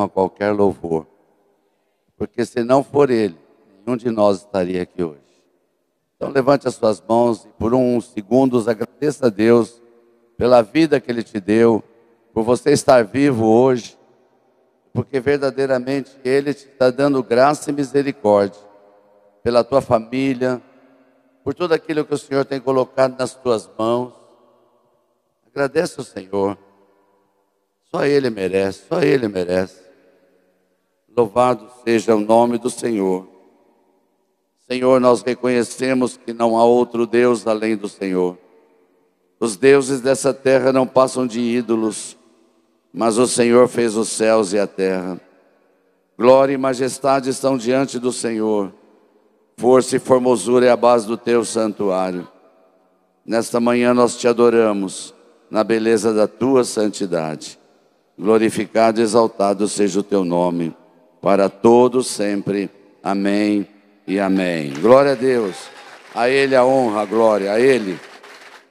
a qualquer louvor. Porque se não for Ele, nenhum de nós estaria aqui hoje. Então levante as suas mãos e por uns segundos agradeça a Deus pela vida que Ele te deu, por você estar vivo hoje, porque verdadeiramente Ele te está dando graça e misericórdia pela tua família, por tudo aquilo que o Senhor tem colocado nas tuas mãos. Agradece ao Senhor. Só Ele merece, só Ele merece. Louvado seja o nome do Senhor. Senhor, nós reconhecemos que não há outro Deus além do Senhor. Os deuses dessa terra não passam de ídolos, mas o Senhor fez os céus e a terra. Glória e majestade estão diante do Senhor. Força e formosura é a base do teu santuário. Nesta manhã nós te adoramos na beleza da tua santidade. Glorificado e exaltado seja o teu nome, para todos sempre. Amém e amém. Glória a Deus. A Ele a honra, a glória, a Ele,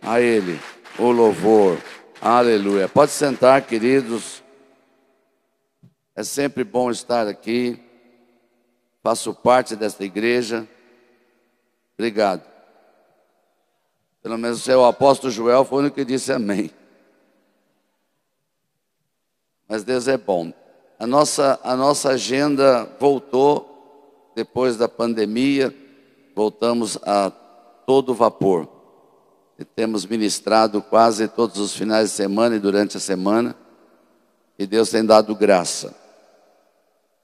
a Ele o louvor. Aleluia. Pode sentar, queridos. É sempre bom estar aqui. Faço parte desta igreja. Obrigado. Pelo menos o apóstolo Joel foi o que disse amém. Mas Deus é bom. A nossa, a nossa agenda voltou depois da pandemia, voltamos a todo vapor. E temos ministrado quase todos os finais de semana e durante a semana. E Deus tem dado graça.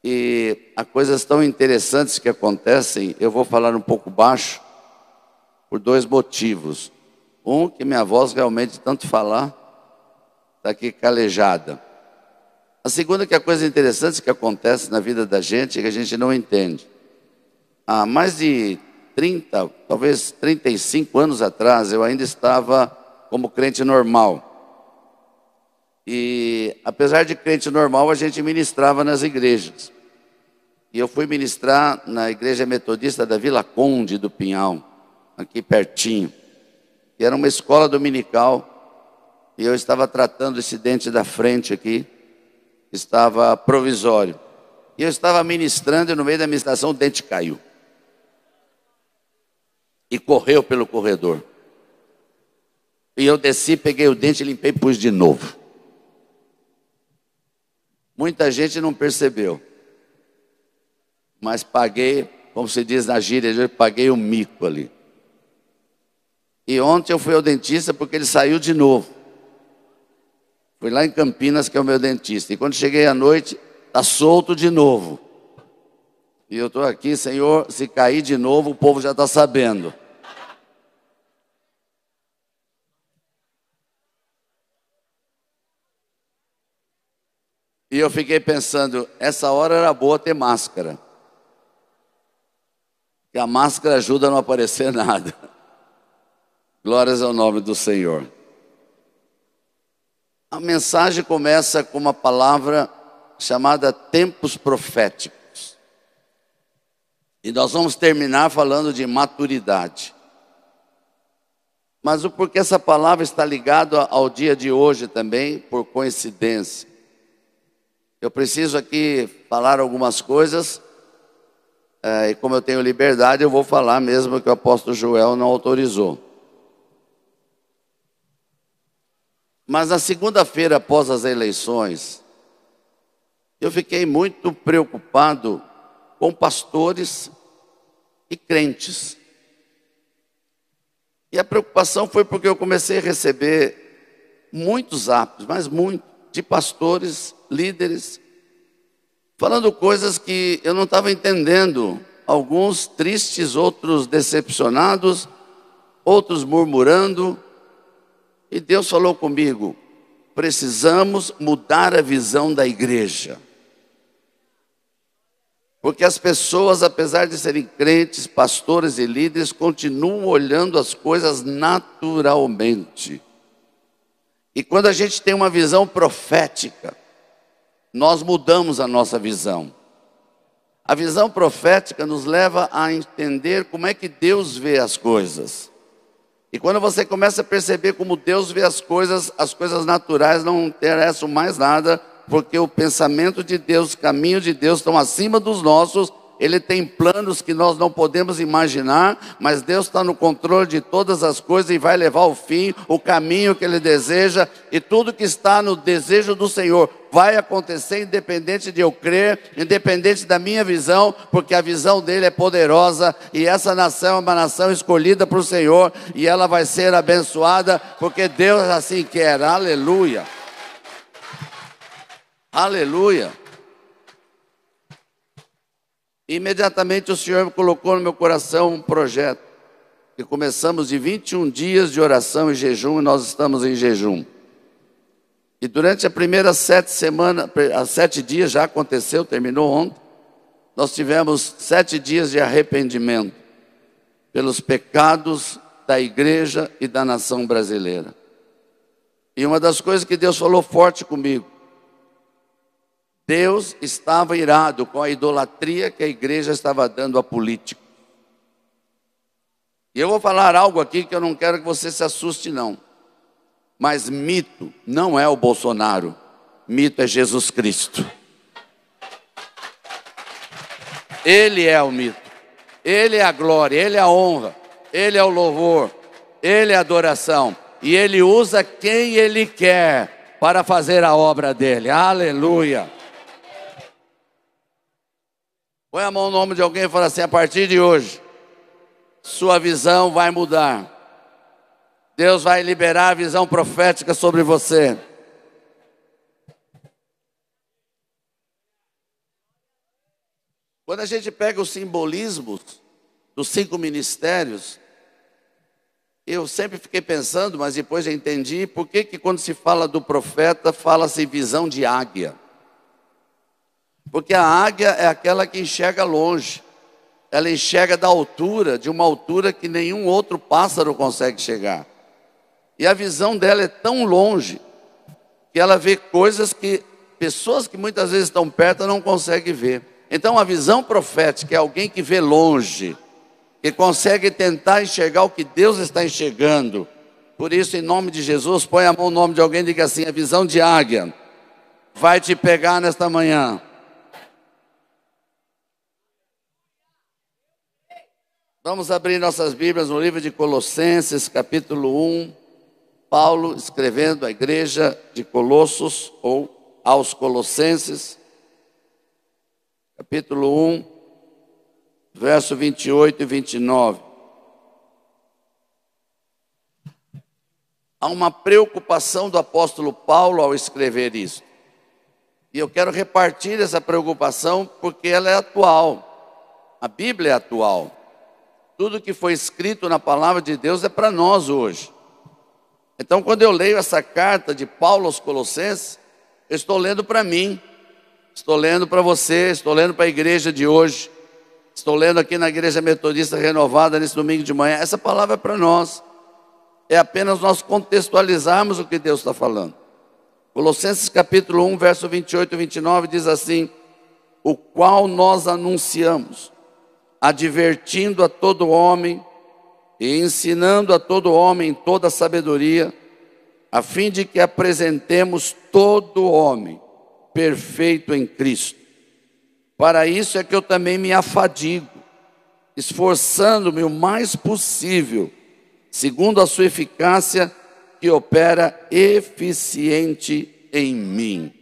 E há coisas tão interessantes que acontecem, eu vou falar um pouco baixo, por dois motivos. Um, que minha voz realmente, tanto falar, está aqui calejada. A segunda, que a coisa interessante que acontece na vida da gente é que a gente não entende. Há mais de 30, talvez 35 anos atrás, eu ainda estava como crente normal. E apesar de crente normal, a gente ministrava nas igrejas. E eu fui ministrar na igreja metodista da Vila Conde do Pinhal aqui pertinho. E era uma escola dominical. E eu estava tratando esse dente da frente aqui, estava provisório. E eu estava ministrando e no meio da ministração o dente caiu. E correu pelo corredor. E eu desci, peguei o dente, limpei e pus de novo. Muita gente não percebeu. Mas paguei, como se diz na gíria, eu paguei o um mico ali. E ontem eu fui ao dentista porque ele saiu de novo. Fui lá em Campinas, que é o meu dentista. E quando cheguei à noite, está solto de novo. E eu estou aqui, Senhor, se cair de novo, o povo já está sabendo. E eu fiquei pensando, essa hora era boa ter máscara. Que a máscara ajuda a não aparecer nada. Glórias ao nome do Senhor. A mensagem começa com uma palavra chamada tempos proféticos. E nós vamos terminar falando de maturidade. Mas o porquê essa palavra está ligada ao dia de hoje também, por coincidência. Eu preciso aqui falar algumas coisas, é, e como eu tenho liberdade, eu vou falar mesmo que o apóstolo Joel não autorizou. Mas na segunda-feira após as eleições, eu fiquei muito preocupado com pastores e crentes. E a preocupação foi porque eu comecei a receber muitos aptos, mas muito, de pastores, líderes, falando coisas que eu não estava entendendo. Alguns tristes, outros decepcionados, outros murmurando, e Deus falou comigo: precisamos mudar a visão da igreja. Porque as pessoas, apesar de serem crentes, pastores e líderes, continuam olhando as coisas naturalmente. E quando a gente tem uma visão profética, nós mudamos a nossa visão. A visão profética nos leva a entender como é que Deus vê as coisas. E quando você começa a perceber como Deus vê as coisas, as coisas naturais não interessam mais nada, porque o pensamento de Deus, o caminho de Deus estão acima dos nossos. Ele tem planos que nós não podemos imaginar, mas Deus está no controle de todas as coisas e vai levar ao fim o caminho que Ele deseja, e tudo que está no desejo do Senhor vai acontecer, independente de eu crer, independente da minha visão, porque a visão dele é poderosa, e essa nação é uma nação escolhida para o Senhor, e ela vai ser abençoada, porque Deus assim quer, aleluia. Aleluia. Imediatamente o Senhor colocou no meu coração um projeto. E começamos de 21 dias de oração e jejum, e nós estamos em jejum. E durante as primeiras sete semanas, sete dias já aconteceu, terminou ontem, nós tivemos sete dias de arrependimento pelos pecados da igreja e da nação brasileira. E uma das coisas que Deus falou forte comigo, Deus estava irado com a idolatria que a igreja estava dando a político. E eu vou falar algo aqui que eu não quero que você se assuste, não. Mas mito não é o Bolsonaro, mito é Jesus Cristo. Ele é o mito, ele é a glória, ele é a honra, ele é o louvor, ele é a adoração. E ele usa quem ele quer para fazer a obra dele. Aleluia. Põe a mão no nome de alguém e fala assim: a partir de hoje, sua visão vai mudar. Deus vai liberar a visão profética sobre você. Quando a gente pega os simbolismos dos cinco ministérios, eu sempre fiquei pensando, mas depois já entendi, por que, que quando se fala do profeta, fala-se visão de águia. Porque a águia é aquela que enxerga longe. Ela enxerga da altura, de uma altura que nenhum outro pássaro consegue chegar. E a visão dela é tão longe que ela vê coisas que pessoas que muitas vezes estão perto não conseguem ver. Então a visão profética é alguém que vê longe, que consegue tentar enxergar o que Deus está enxergando. Por isso, em nome de Jesus, põe a mão no nome de alguém e diga assim: a visão de águia vai te pegar nesta manhã. Vamos abrir nossas Bíblias no livro de Colossenses, capítulo 1. Paulo escrevendo à igreja de Colossos, ou aos Colossenses, capítulo 1, verso 28 e 29. Há uma preocupação do apóstolo Paulo ao escrever isso. E eu quero repartir essa preocupação porque ela é atual. A Bíblia é atual. Tudo que foi escrito na palavra de Deus é para nós hoje. Então, quando eu leio essa carta de Paulo aos Colossenses, eu estou lendo para mim, estou lendo para você, estou lendo para a igreja de hoje, estou lendo aqui na igreja metodista renovada nesse domingo de manhã. Essa palavra é para nós, é apenas nós contextualizarmos o que Deus está falando. Colossenses capítulo 1, verso 28 e 29 diz assim: O qual nós anunciamos advertindo a todo homem e ensinando a todo homem toda a sabedoria, a fim de que apresentemos todo homem perfeito em Cristo. Para isso é que eu também me afadigo, esforçando-me o mais possível, segundo a sua eficácia que opera eficiente em mim.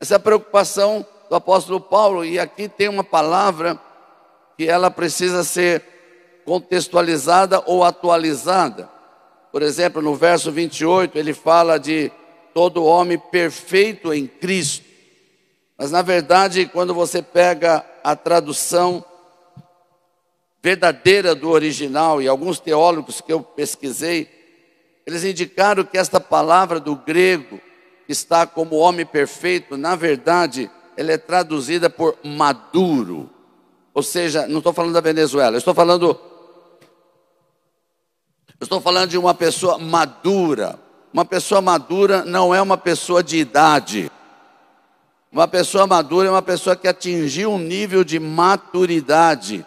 Essa é a preocupação do apóstolo Paulo, e aqui tem uma palavra que ela precisa ser contextualizada ou atualizada. Por exemplo, no verso 28, ele fala de todo homem perfeito em Cristo. Mas na verdade, quando você pega a tradução verdadeira do original, e alguns teólogos que eu pesquisei, eles indicaram que esta palavra do grego, que está como homem perfeito, na verdade, ela é traduzida por maduro. Ou seja, não estou falando da Venezuela, estou falando. Estou falando de uma pessoa madura. Uma pessoa madura não é uma pessoa de idade. Uma pessoa madura é uma pessoa que atingiu um nível de maturidade,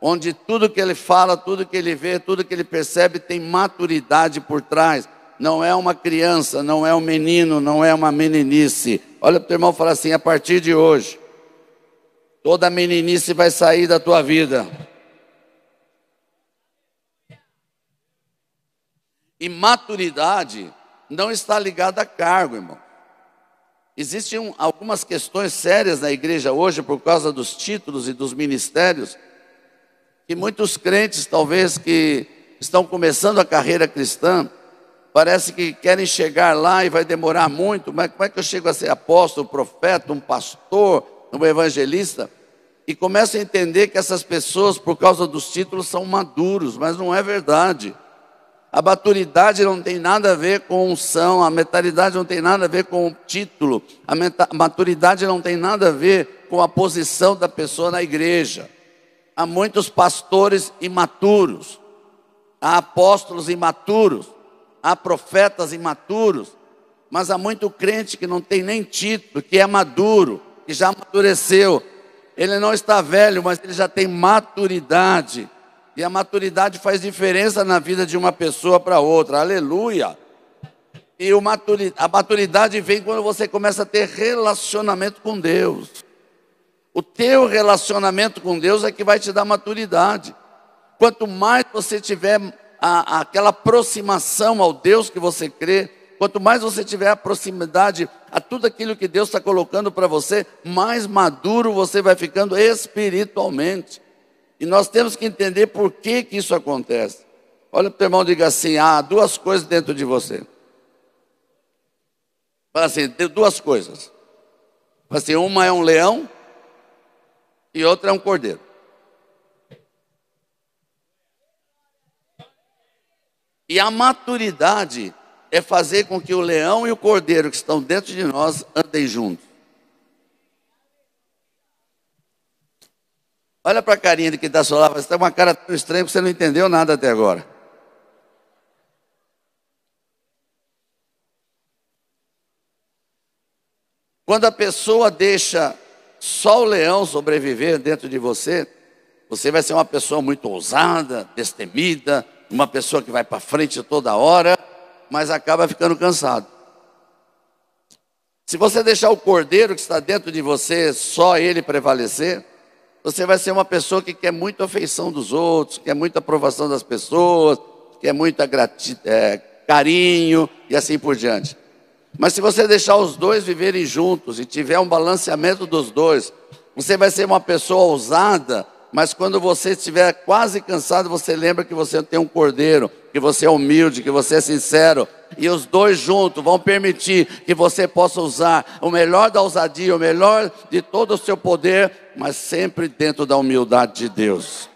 onde tudo que ele fala, tudo que ele vê, tudo que ele percebe tem maturidade por trás. Não é uma criança, não é um menino, não é uma meninice. Olha para o teu irmão e fala assim: a partir de hoje, toda meninice vai sair da tua vida. E maturidade não está ligada a cargo, irmão. Existem algumas questões sérias na igreja hoje por causa dos títulos e dos ministérios, que muitos crentes, talvez que estão começando a carreira cristã, parece que querem chegar lá e vai demorar muito, mas como é que eu chego a ser apóstolo, profeta, um pastor, um evangelista? E começam a entender que essas pessoas, por causa dos títulos, são maduros, mas não é verdade. A maturidade não tem nada a ver com unção, a maturidade não tem nada a ver com o título, a maturidade não tem nada a ver com a posição da pessoa na igreja. Há muitos pastores imaturos, há apóstolos imaturos, há profetas imaturos, mas há muito crente que não tem nem título, que é maduro, que já amadureceu. Ele não está velho, mas ele já tem maturidade. E a maturidade faz diferença na vida de uma pessoa para outra. Aleluia. E a maturidade vem quando você começa a ter relacionamento com Deus. O teu relacionamento com Deus é que vai te dar maturidade. Quanto mais você tiver a, aquela aproximação ao Deus que você crê, quanto mais você tiver a proximidade a tudo aquilo que Deus está colocando para você, mais maduro você vai ficando espiritualmente. E nós temos que entender por que, que isso acontece. Olha para o irmão e diga assim: há duas coisas dentro de você. Fala assim: tem duas coisas. Fala assim: uma é um leão e outra é um cordeiro. E a maturidade é fazer com que o leão e o cordeiro que estão dentro de nós andem juntos. Olha para a carinha de quem está lá, você está com uma cara tão estranha que você não entendeu nada até agora. Quando a pessoa deixa só o leão sobreviver dentro de você, você vai ser uma pessoa muito ousada, destemida, uma pessoa que vai para frente toda hora, mas acaba ficando cansado. Se você deixar o cordeiro que está dentro de você, só ele prevalecer, você vai ser uma pessoa que quer muita afeição dos outros, quer muita aprovação das pessoas, quer muito é, carinho e assim por diante. Mas se você deixar os dois viverem juntos e tiver um balanceamento dos dois, você vai ser uma pessoa ousada, mas quando você estiver quase cansado, você lembra que você tem um cordeiro, que você é humilde, que você é sincero, e os dois juntos vão permitir que você possa usar o melhor da ousadia, o melhor de todo o seu poder, mas sempre dentro da humildade de Deus.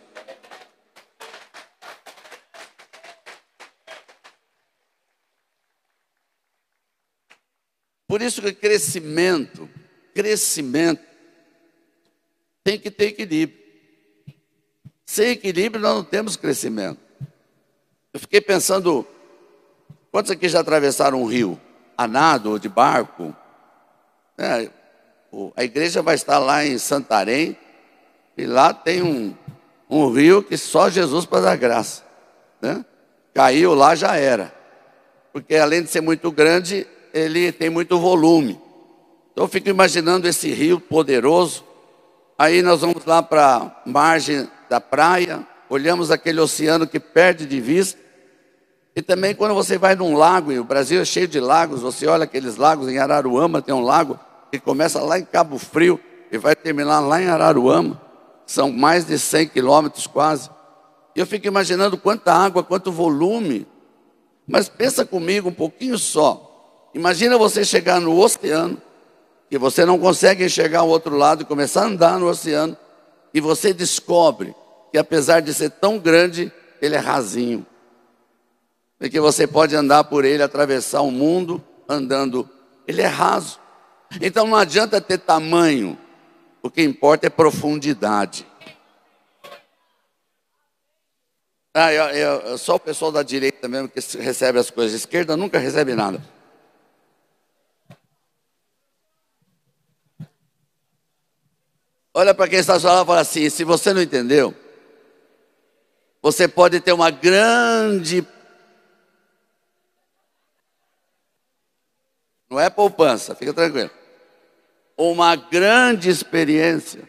Por isso que crescimento, crescimento tem que ter equilíbrio. Sem equilíbrio nós não temos crescimento. Eu fiquei pensando Quantos aqui já atravessaram um rio? A nado ou de barco? É, a igreja vai estar lá em Santarém, e lá tem um, um rio que só Jesus para dar graça. Né? Caiu lá, já era. Porque além de ser muito grande, ele tem muito volume. Então eu fico imaginando esse rio poderoso. Aí nós vamos lá para a margem da praia, olhamos aquele oceano que perde de vista. E também quando você vai num lago, e o Brasil é cheio de lagos, você olha aqueles lagos, em Araruama tem um lago que começa lá em Cabo Frio e vai terminar lá em Araruama. São mais de 100 quilômetros quase. E eu fico imaginando quanta água, quanto volume. Mas pensa comigo um pouquinho só. Imagina você chegar no oceano, que você não consegue enxergar o outro lado e começar a andar no oceano, e você descobre que apesar de ser tão grande, ele é rasinho porque você pode andar por ele, atravessar o mundo andando. Ele é raso. Então não adianta ter tamanho, o que importa é profundidade. Ah, eu, eu, só o pessoal da direita mesmo que recebe as coisas, esquerda nunca recebe nada. Olha para quem está falando e fala assim: se você não entendeu, você pode ter uma grande Não é poupança, fica tranquilo. uma grande experiência,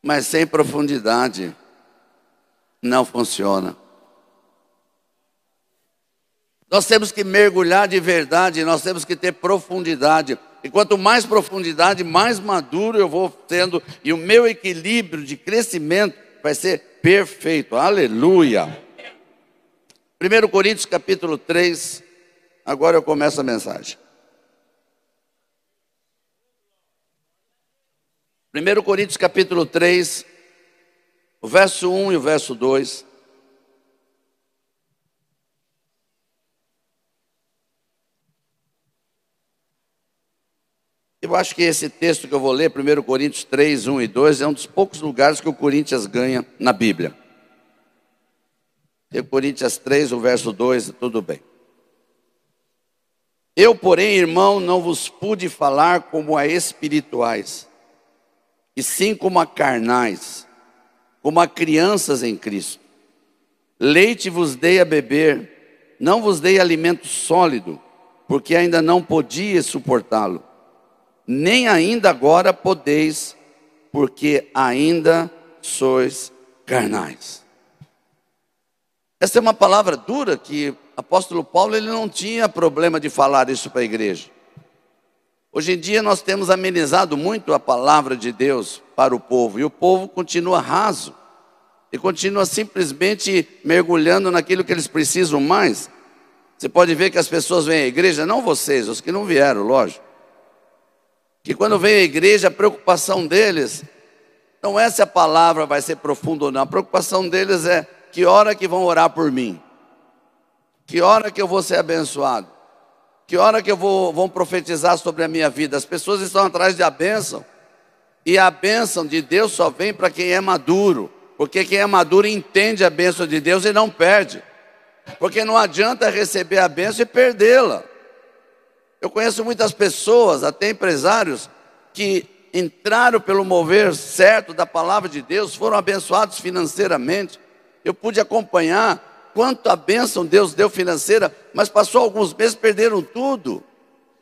mas sem profundidade não funciona. Nós temos que mergulhar de verdade, nós temos que ter profundidade. E quanto mais profundidade, mais maduro eu vou tendo, e o meu equilíbrio de crescimento vai ser perfeito. Aleluia. 1 Coríntios capítulo 3, agora eu começo a mensagem. 1 Coríntios capítulo 3, o verso 1 e o verso 2. Eu acho que esse texto que eu vou ler, 1 Coríntios 3, 1 e 2, é um dos poucos lugares que o Corinthians ganha na Bíblia. Tem Coríntios 3, o verso 2, tudo bem. Eu, porém, irmão, não vos pude falar como a espirituais, e sim como a carnais, como a crianças em Cristo. Leite vos dei a beber, não vos dei alimento sólido, porque ainda não podia suportá-lo. Nem ainda agora podeis, porque ainda sois carnais. Essa é uma palavra dura que o apóstolo Paulo ele não tinha problema de falar isso para a igreja. Hoje em dia nós temos amenizado muito a palavra de Deus para o povo e o povo continua raso e continua simplesmente mergulhando naquilo que eles precisam mais. Você pode ver que as pessoas vêm à igreja, não vocês, os que não vieram, lógico. Que quando vem à igreja, a preocupação deles não é se a palavra vai ser profunda ou não, a preocupação deles é que hora que vão orar por mim, que hora que eu vou ser abençoado. Que hora que eu vou vão profetizar sobre a minha vida? As pessoas estão atrás de a bênção. E a bênção de Deus só vem para quem é maduro. Porque quem é maduro entende a bênção de Deus e não perde. Porque não adianta receber a bênção e perdê-la. Eu conheço muitas pessoas, até empresários, que entraram pelo mover certo da palavra de Deus, foram abençoados financeiramente. Eu pude acompanhar quanto a bênção Deus deu financeira, mas passou alguns meses, perderam tudo.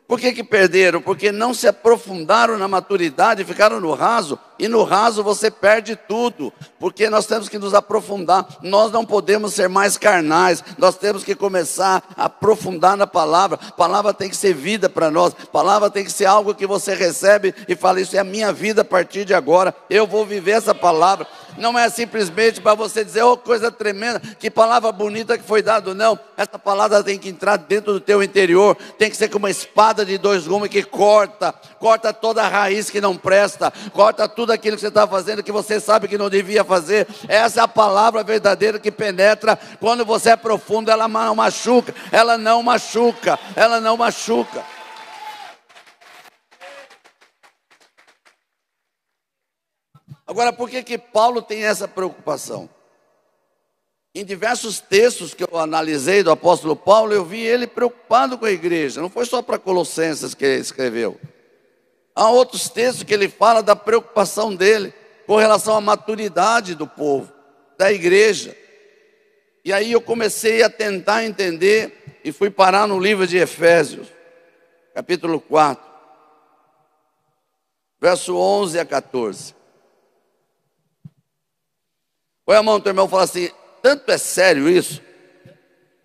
Por que, que perderam? Porque não se aprofundaram na maturidade, ficaram no raso, e no raso você perde tudo, porque nós temos que nos aprofundar, nós não podemos ser mais carnais, nós temos que começar a aprofundar na palavra, palavra tem que ser vida para nós, palavra tem que ser algo que você recebe e fala: Isso é a minha vida a partir de agora, eu vou viver essa palavra. Não é simplesmente para você dizer, oh, coisa tremenda, que palavra bonita que foi dado, não. Essa palavra tem que entrar dentro do teu interior, tem que ser como uma espada espada de dois gumes que corta, corta toda a raiz que não presta, corta tudo aquilo que você está fazendo que você sabe que não devia fazer. Essa é a palavra verdadeira que penetra. Quando você é profundo, ela não machuca, ela não machuca, ela não machuca. Agora, por que que Paulo tem essa preocupação? Em diversos textos que eu analisei do apóstolo Paulo, eu vi ele preocupado com a igreja. Não foi só para Colossenses que ele escreveu. Há outros textos que ele fala da preocupação dele com relação à maturidade do povo, da igreja. E aí eu comecei a tentar entender e fui parar no livro de Efésios, capítulo 4, verso 11 a 14. Põe a mão do teu irmão e fala assim: tanto é sério isso.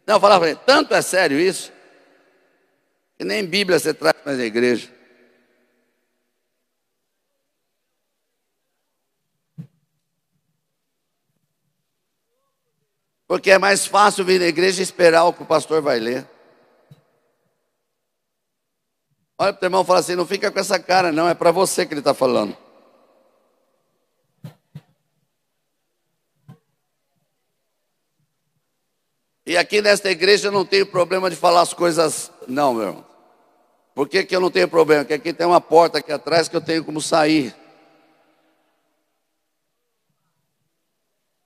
Não, falava para tanto é sério isso, que nem Bíblia você traz mais na igreja. Porque é mais fácil vir na igreja e esperar o que o pastor vai ler. Olha para o teu irmão e fala assim: não fica com essa cara, não, é para você que ele está falando. E aqui nesta igreja eu não tenho problema de falar as coisas, não, meu irmão. Por que, que eu não tenho problema? Porque aqui tem uma porta aqui atrás que eu tenho como sair.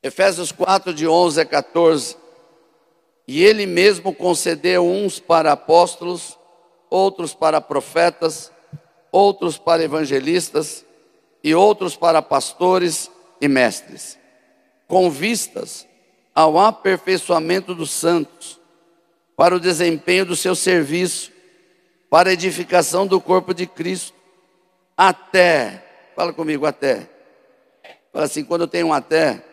Efésios 4, de 11 a 14. E ele mesmo concedeu uns para apóstolos, outros para profetas, outros para evangelistas e outros para pastores e mestres, com vistas ao aperfeiçoamento dos santos, para o desempenho do seu serviço, para a edificação do corpo de Cristo, até. Fala comigo, até. Fala assim, quando tem um até,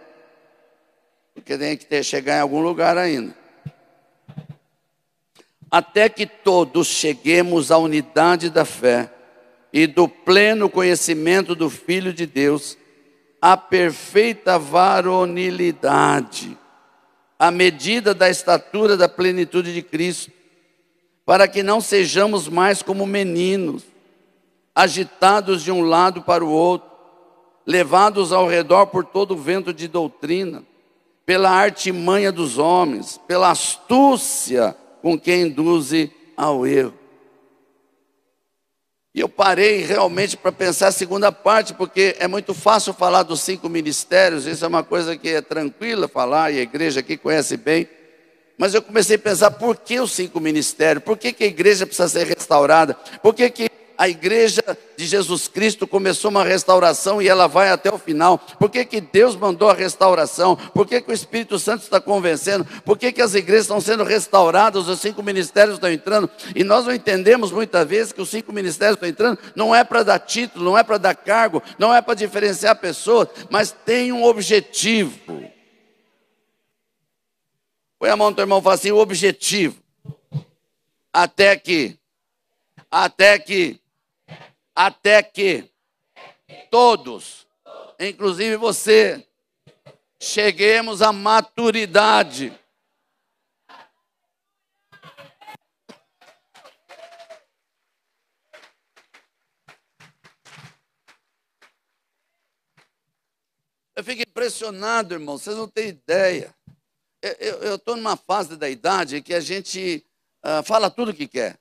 porque tem que ter, chegar em algum lugar ainda. Até que todos cheguemos à unidade da fé e do pleno conhecimento do Filho de Deus, à perfeita varonilidade, à medida da estatura da plenitude de Cristo, para que não sejamos mais como meninos, agitados de um lado para o outro, levados ao redor por todo o vento de doutrina, pela artimanha dos homens, pela astúcia com que induze ao erro. E eu parei realmente para pensar a segunda parte, porque é muito fácil falar dos cinco ministérios, isso é uma coisa que é tranquila falar, e a igreja aqui conhece bem. Mas eu comecei a pensar, por que os cinco ministérios? Por que, que a igreja precisa ser restaurada? Por que, que a igreja de Jesus Cristo começou uma restauração e ela vai até o final. Por que, que Deus mandou a restauração? Por que, que o Espírito Santo está convencendo? Por que, que as igrejas estão sendo restauradas? Os cinco ministérios estão entrando. E nós não entendemos muitas vezes que os cinco ministérios estão entrando. Não é para dar título, não é para dar cargo, não é para diferenciar pessoas, mas tem um objetivo. Põe a mão no teu irmão e fala assim: o objetivo. Até que, até que até que todos, inclusive você, cheguemos à maturidade. Eu fico impressionado, irmão, vocês não têm ideia. Eu estou numa fase da idade que a gente uh, fala tudo o que quer.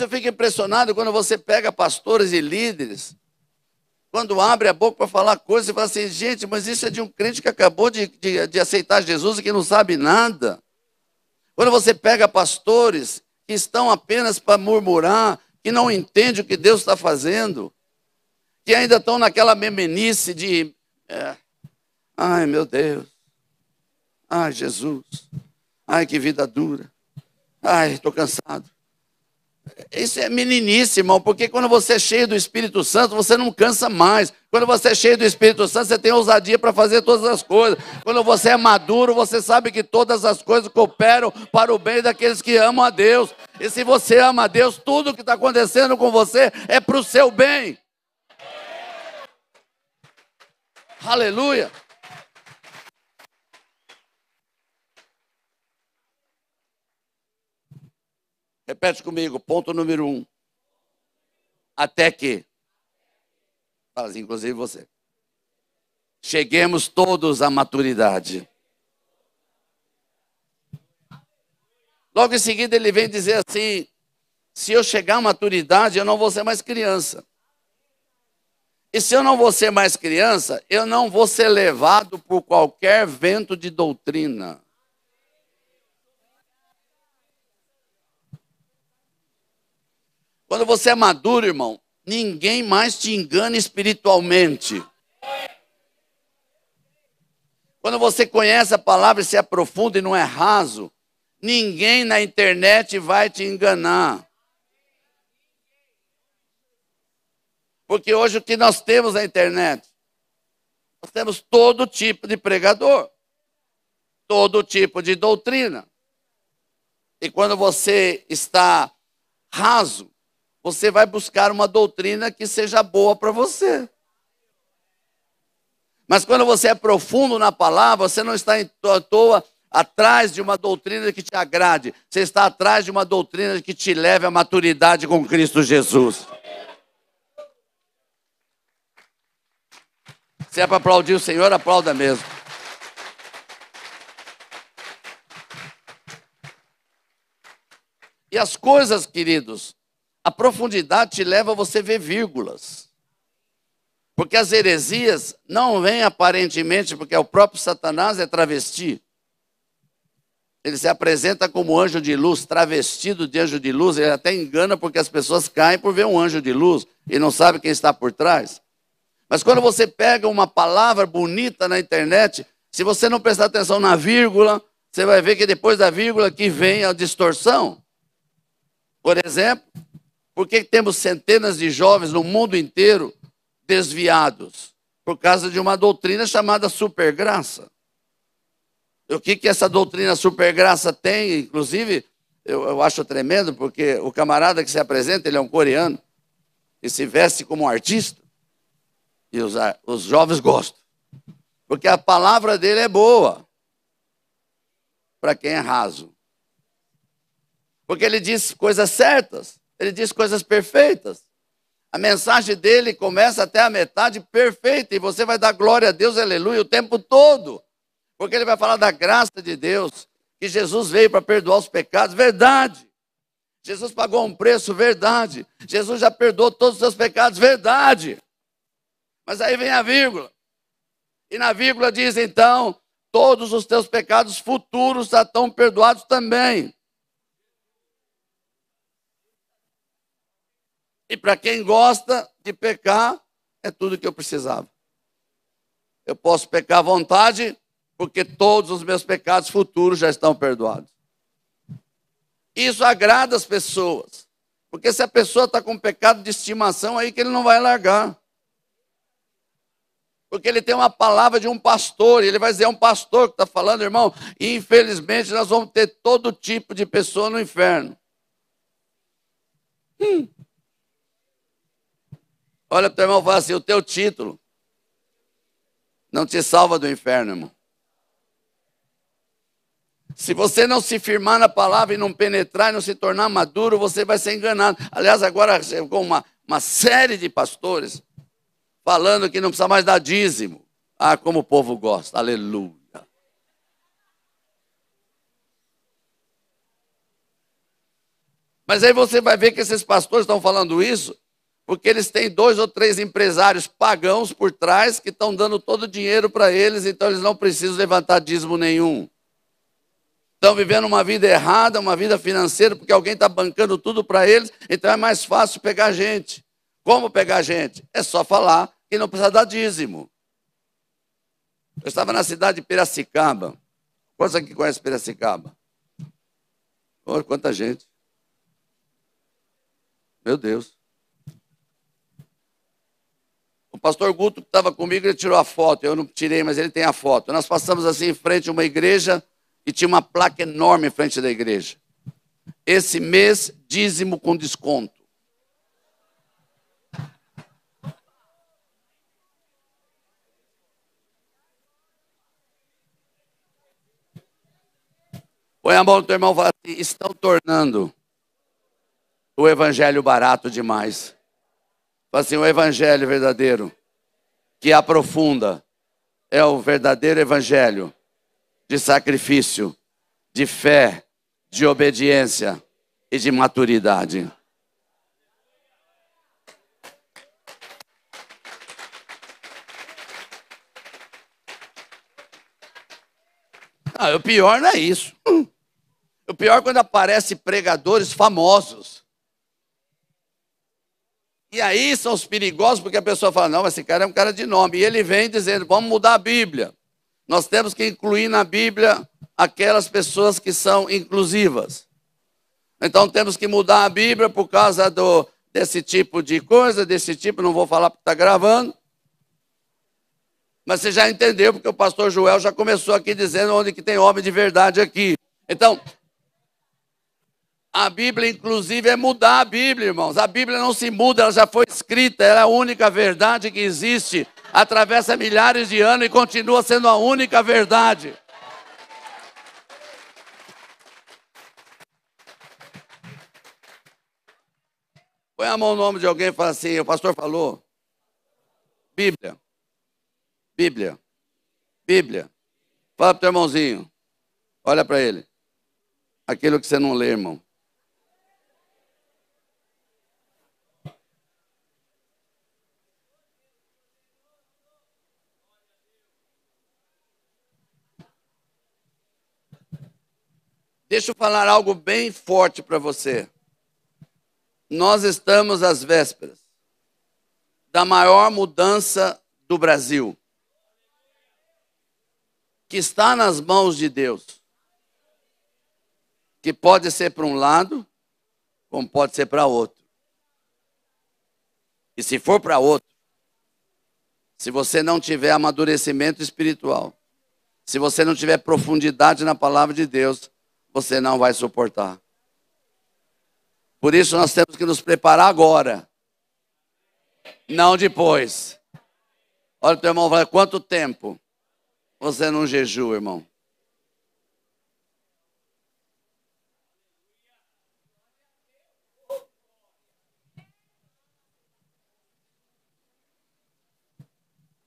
Eu fico impressionado quando você pega pastores e líderes, quando abre a boca para falar coisas, e fala assim, gente, mas isso é de um crente que acabou de, de, de aceitar Jesus e que não sabe nada. Quando você pega pastores que estão apenas para murmurar, que não entendem o que Deus está fazendo, que ainda estão naquela memenice de, é, ai meu Deus, ai Jesus, ai que vida dura, ai estou cansado. Isso é meninice, irmão, porque quando você é cheio do Espírito Santo, você não cansa mais. Quando você é cheio do Espírito Santo, você tem ousadia para fazer todas as coisas. Quando você é maduro, você sabe que todas as coisas cooperam para o bem daqueles que amam a Deus. E se você ama a Deus, tudo que está acontecendo com você é para o seu bem. Aleluia. Repete comigo, ponto número um. Até que, inclusive você, cheguemos todos à maturidade. Logo em seguida ele vem dizer assim: se eu chegar à maturidade, eu não vou ser mais criança. E se eu não vou ser mais criança, eu não vou ser levado por qualquer vento de doutrina. Quando você é maduro, irmão, ninguém mais te engana espiritualmente. Quando você conhece a palavra e se aprofunda e não é raso, ninguém na internet vai te enganar. Porque hoje o que nós temos na internet? Nós temos todo tipo de pregador, todo tipo de doutrina. E quando você está raso, você vai buscar uma doutrina que seja boa para você. Mas quando você é profundo na palavra, você não está à toa atrás de uma doutrina que te agrade. Você está atrás de uma doutrina que te leve à maturidade com Cristo Jesus. Se é para aplaudir o Senhor, aplauda mesmo. E as coisas, queridos, a profundidade te leva a você ver vírgulas. Porque as heresias não vêm aparentemente porque o próprio Satanás é travesti. Ele se apresenta como anjo de luz, travestido de anjo de luz. Ele até engana porque as pessoas caem por ver um anjo de luz e não sabe quem está por trás. Mas quando você pega uma palavra bonita na internet, se você não prestar atenção na vírgula, você vai ver que depois da vírgula que vem a distorção. Por exemplo, por que temos centenas de jovens no mundo inteiro desviados? Por causa de uma doutrina chamada supergraça. O que, que essa doutrina supergraça tem? Inclusive, eu, eu acho tremendo, porque o camarada que se apresenta, ele é um coreano, e se veste como um artista, e os, os jovens gostam. Porque a palavra dele é boa para quem é raso. Porque ele diz coisas certas, ele diz coisas perfeitas. A mensagem dele começa até a metade perfeita e você vai dar glória a Deus, aleluia, o tempo todo. Porque ele vai falar da graça de Deus, que Jesus veio para perdoar os pecados, verdade. Jesus pagou um preço, verdade. Jesus já perdoou todos os seus pecados, verdade. Mas aí vem a vírgula. E na vírgula diz então: todos os teus pecados futuros estão perdoados também. E para quem gosta de pecar, é tudo que eu precisava. Eu posso pecar à vontade, porque todos os meus pecados futuros já estão perdoados. Isso agrada as pessoas, porque se a pessoa está com pecado de estimação, aí que ele não vai largar. Porque ele tem uma palavra de um pastor, e ele vai dizer, é um pastor que está falando, irmão, e infelizmente nós vamos ter todo tipo de pessoa no inferno. Hum. Olha para o teu irmão e fala assim: o teu título não te salva do inferno, irmão. Se você não se firmar na palavra e não penetrar e não se tornar maduro, você vai ser enganado. Aliás, agora chegou uma, uma série de pastores falando que não precisa mais dar dízimo. Ah, como o povo gosta. Aleluia. Mas aí você vai ver que esses pastores estão falando isso porque eles têm dois ou três empresários pagãos por trás que estão dando todo o dinheiro para eles, então eles não precisam levantar dízimo nenhum. Estão vivendo uma vida errada, uma vida financeira, porque alguém está bancando tudo para eles, então é mais fácil pegar gente. Como pegar gente? É só falar que não precisa dar dízimo. Eu estava na cidade de Piracicaba. Quantos aqui conhecem Piracicaba? Oh, quanta gente. Meu Deus. O pastor Guto que estava comigo, ele tirou a foto. Eu não tirei, mas ele tem a foto. Nós passamos assim em frente a uma igreja e tinha uma placa enorme em frente da igreja. Esse mês, dízimo com desconto. Põe a mão teu irmão e fala assim: estão tornando o evangelho barato demais. Fala assim, o evangelho verdadeiro, que aprofunda, é o verdadeiro evangelho de sacrifício, de fé, de obediência e de maturidade. Ah, o pior não é isso. O pior é quando aparecem pregadores famosos e aí são os perigosos, porque a pessoa fala: não, esse cara é um cara de nome. E ele vem dizendo: vamos mudar a Bíblia. Nós temos que incluir na Bíblia aquelas pessoas que são inclusivas. Então temos que mudar a Bíblia por causa do, desse tipo de coisa, desse tipo, não vou falar porque está gravando. Mas você já entendeu, porque o pastor Joel já começou aqui dizendo onde que tem homem de verdade aqui. Então, a Bíblia, inclusive, é mudar a Bíblia, irmãos. A Bíblia não se muda, ela já foi escrita, ela é a única verdade que existe. Atravessa milhares de anos e continua sendo a única verdade. Põe a mão no nome de alguém e fala assim: o pastor falou. Bíblia. Bíblia. Bíblia. Fala para o teu irmãozinho. Olha para ele. Aquilo que você não lê, irmão. Deixa eu falar algo bem forte para você. Nós estamos às vésperas da maior mudança do Brasil, que está nas mãos de Deus. que pode ser para um lado, como pode ser para outro. E se for para outro, se você não tiver amadurecimento espiritual, se você não tiver profundidade na palavra de Deus, você não vai suportar. Por isso nós temos que nos preparar agora, não depois. Olha teu irmão, fala, quanto tempo você não jejua, irmão?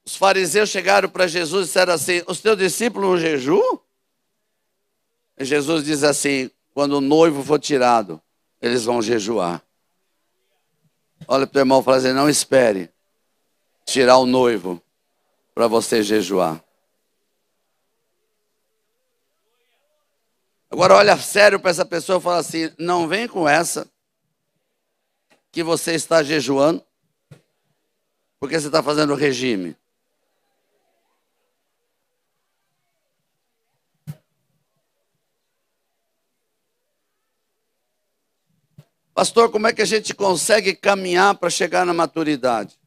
Os fariseus chegaram para Jesus e disseram assim: Os teus discípulos não jejuam? Jesus diz assim: Quando o noivo for tirado, eles vão jejuar. Olha para o irmão e fala assim: Não espere tirar o noivo para você jejuar. Agora olha sério para essa pessoa e fala assim: Não vem com essa que você está jejuando, porque você está fazendo regime. Pastor, como é que a gente consegue caminhar para chegar na maturidade?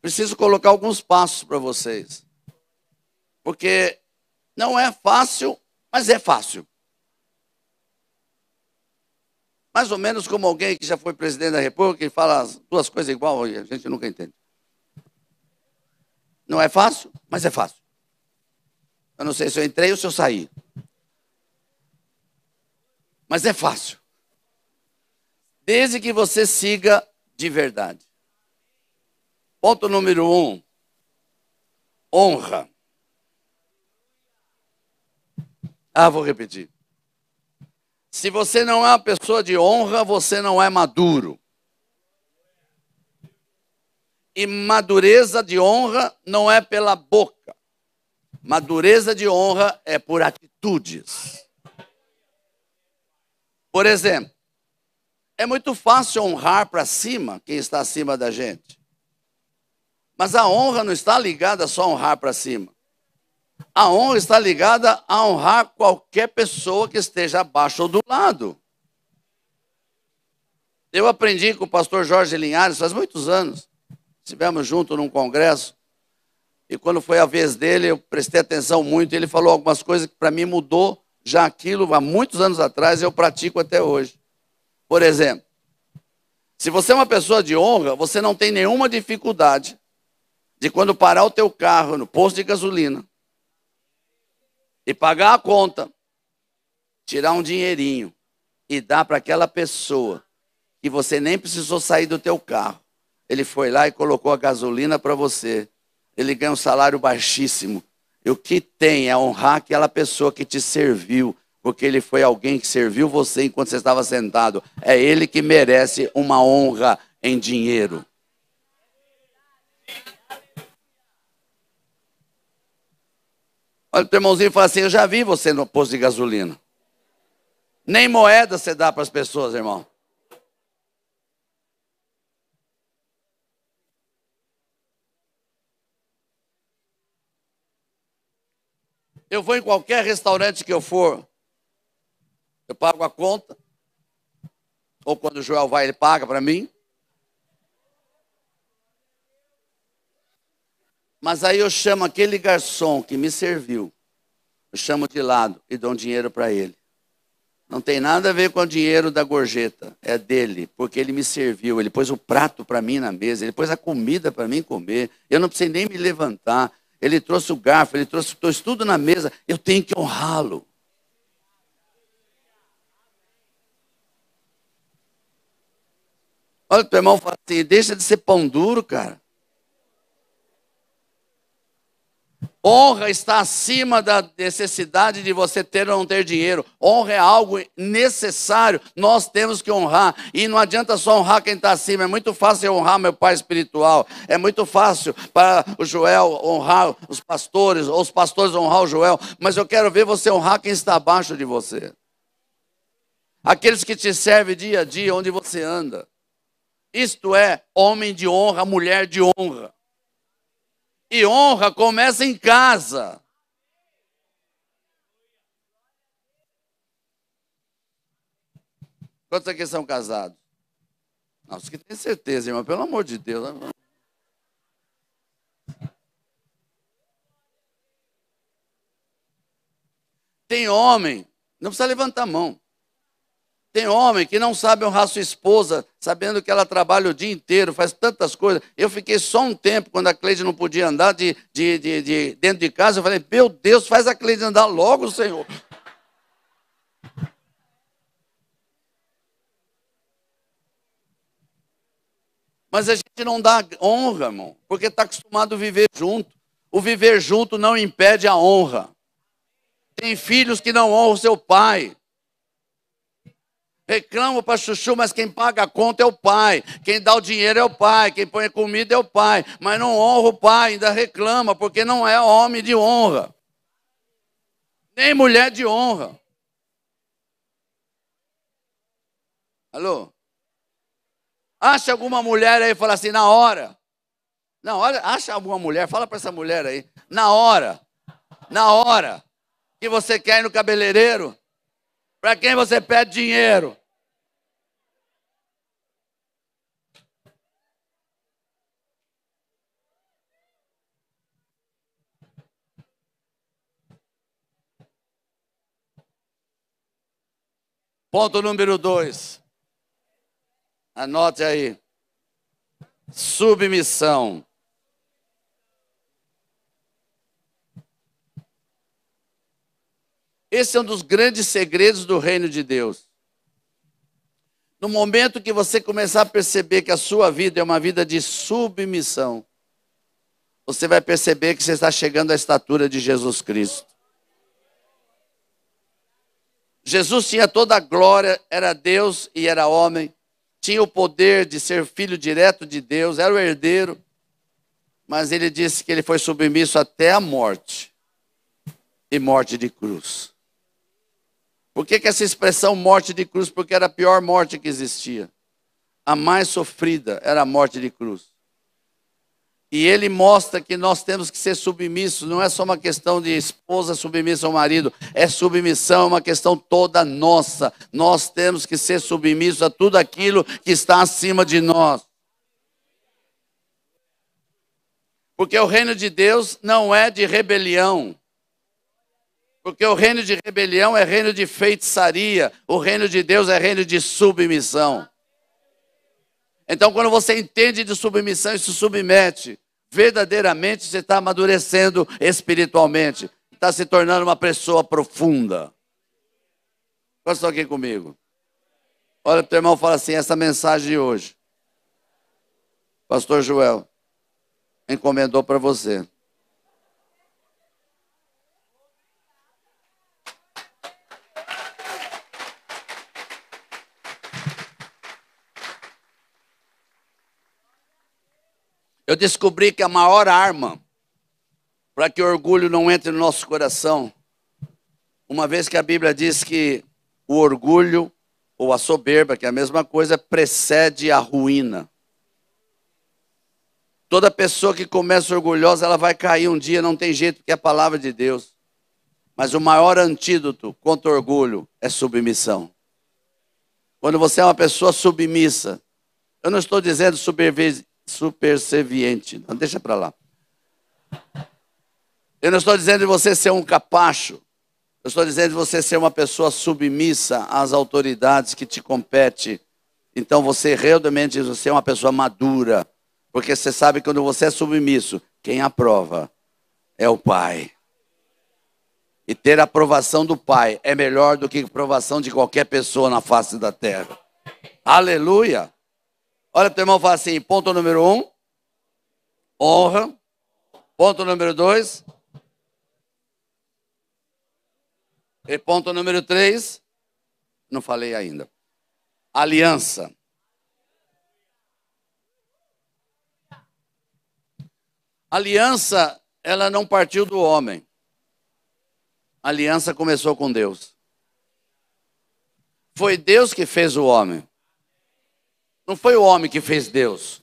Preciso colocar alguns passos para vocês. Porque não é fácil, mas é fácil. Mais ou menos como alguém que já foi presidente da República e fala as duas coisas igual, a gente nunca entende. Não é fácil, mas é fácil. Eu não sei se eu entrei ou se eu saí. Mas é fácil desde que você siga de verdade. Ponto número um: honra. Ah, vou repetir. Se você não é uma pessoa de honra, você não é maduro. E madureza de honra não é pela boca. Madureza de honra é por atitudes. Por exemplo, é muito fácil honrar para cima quem está acima da gente. Mas a honra não está ligada só a honrar para cima. A honra está ligada a honrar qualquer pessoa que esteja abaixo ou do lado. Eu aprendi com o pastor Jorge Linhares faz muitos anos. Estivemos juntos num congresso. E quando foi a vez dele, eu prestei atenção muito. Ele falou algumas coisas que para mim mudou já aquilo há muitos anos atrás e eu pratico até hoje. Por exemplo, se você é uma pessoa de honra, você não tem nenhuma dificuldade de quando parar o teu carro no posto de gasolina e pagar a conta, tirar um dinheirinho e dar para aquela pessoa que você nem precisou sair do teu carro. Ele foi lá e colocou a gasolina para você. Ele ganha um salário baixíssimo. E o que tem é honrar aquela pessoa que te serviu, porque ele foi alguém que serviu você enquanto você estava sentado. É ele que merece uma honra em dinheiro. Olha, o teu irmãozinho e fala assim: Eu já vi você no posto de gasolina. Nem moeda você dá para as pessoas, irmão. Eu vou em qualquer restaurante que eu for, eu pago a conta. Ou quando o Joel vai, ele paga para mim. Mas aí eu chamo aquele garçom que me serviu, eu chamo de lado e dou um dinheiro para ele. Não tem nada a ver com o dinheiro da gorjeta, é dele, porque ele me serviu, ele pôs o prato para mim na mesa, ele pôs a comida para mim comer. Eu não precisei nem me levantar. Ele trouxe o garfo, ele trouxe, trouxe tudo na mesa. Eu tenho que honrá-lo. Olha o teu irmão fala assim, deixa de ser pão duro, cara. Honra está acima da necessidade de você ter ou não ter dinheiro. Honra é algo necessário. Nós temos que honrar. E não adianta só honrar quem está acima. É muito fácil honrar meu pai espiritual. É muito fácil para o Joel honrar os pastores, ou os pastores honrar o Joel. Mas eu quero ver você honrar quem está abaixo de você. Aqueles que te servem dia a dia, onde você anda. Isto é, homem de honra, mulher de honra. E honra começa em casa. Quantos aqui são casados? Nossa, que tem certeza, irmão, pelo amor de Deus. Tem homem, não precisa levantar a mão. Tem homem que não sabe honrar sua esposa, sabendo que ela trabalha o dia inteiro, faz tantas coisas. Eu fiquei só um tempo, quando a Cleide não podia andar de, de, de, de dentro de casa, eu falei, meu Deus, faz a Cleide andar logo, Senhor. Mas a gente não dá honra, irmão, porque está acostumado a viver junto. O viver junto não impede a honra. Tem filhos que não honram seu pai. Reclamo para chuchu, mas quem paga a conta é o pai. Quem dá o dinheiro é o pai. Quem põe a comida é o pai. Mas não honra o pai, ainda reclama, porque não é homem de honra. Nem mulher de honra. Alô? Acha alguma mulher aí e fala assim, na hora. Na hora, acha alguma mulher, fala para essa mulher aí. Na hora. Na hora que você quer ir no cabeleireiro, para quem você pede dinheiro? Ponto número dois. Anote aí. Submissão. Esse é um dos grandes segredos do reino de Deus. No momento que você começar a perceber que a sua vida é uma vida de submissão, você vai perceber que você está chegando à estatura de Jesus Cristo. Jesus tinha toda a glória, era Deus e era homem, tinha o poder de ser filho direto de Deus, era o herdeiro, mas ele disse que ele foi submisso até a morte e morte de cruz. Por que, que essa expressão morte de cruz? Porque era a pior morte que existia. A mais sofrida era a morte de cruz. E ele mostra que nós temos que ser submissos, não é só uma questão de esposa submissa ao marido, é submissão, é uma questão toda nossa. Nós temos que ser submissos a tudo aquilo que está acima de nós. Porque o reino de Deus não é de rebelião. Porque o reino de rebelião é reino de feitiçaria, o reino de Deus é reino de submissão. Então, quando você entende de submissão e se submete, verdadeiramente você está amadurecendo espiritualmente, está se tornando uma pessoa profunda. Estão aqui comigo? Olha para o teu irmão e fala assim: essa mensagem de hoje, Pastor Joel, encomendou para você. Eu descobri que a maior arma para que o orgulho não entre no nosso coração, uma vez que a Bíblia diz que o orgulho ou a soberba, que é a mesma coisa, precede a ruína. Toda pessoa que começa orgulhosa, ela vai cair um dia, não tem jeito, porque é a palavra de Deus. Mas o maior antídoto contra orgulho é submissão. Quando você é uma pessoa submissa, eu não estou dizendo superserviente. Não, deixa para lá. Eu não estou dizendo de você ser um capacho. Eu estou dizendo de você ser uma pessoa submissa às autoridades que te compete. Então você realmente você é uma pessoa madura, porque você sabe que quando você é submisso, quem aprova é o Pai. E ter a aprovação do Pai é melhor do que a aprovação de qualquer pessoa na face da terra. Aleluia! Olha para o teu irmão e fala assim: ponto número um, honra. Ponto número dois. E ponto número três, não falei ainda. Aliança. Aliança, ela não partiu do homem. aliança começou com Deus. Foi Deus que fez o homem. Não foi o homem que fez Deus.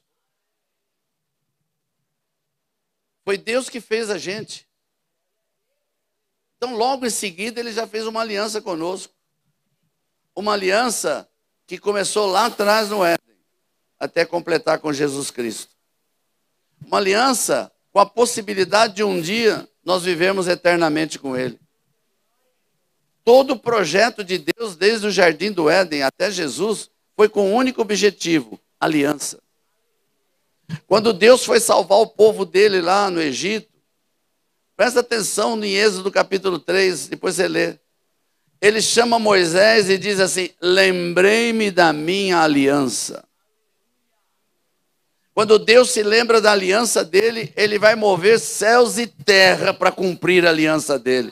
Foi Deus que fez a gente. Então, logo em seguida, ele já fez uma aliança conosco. Uma aliança que começou lá atrás no Éden, até completar com Jesus Cristo. Uma aliança com a possibilidade de um dia nós vivermos eternamente com Ele. Todo o projeto de Deus, desde o jardim do Éden até Jesus, foi com um único objetivo: aliança. Quando Deus foi salvar o povo dele lá no Egito, presta atenção em Êxodo capítulo 3, depois você lê. Ele chama Moisés e diz assim: Lembrei-me da minha aliança. Quando Deus se lembra da aliança dele, ele vai mover céus e terra para cumprir a aliança dele.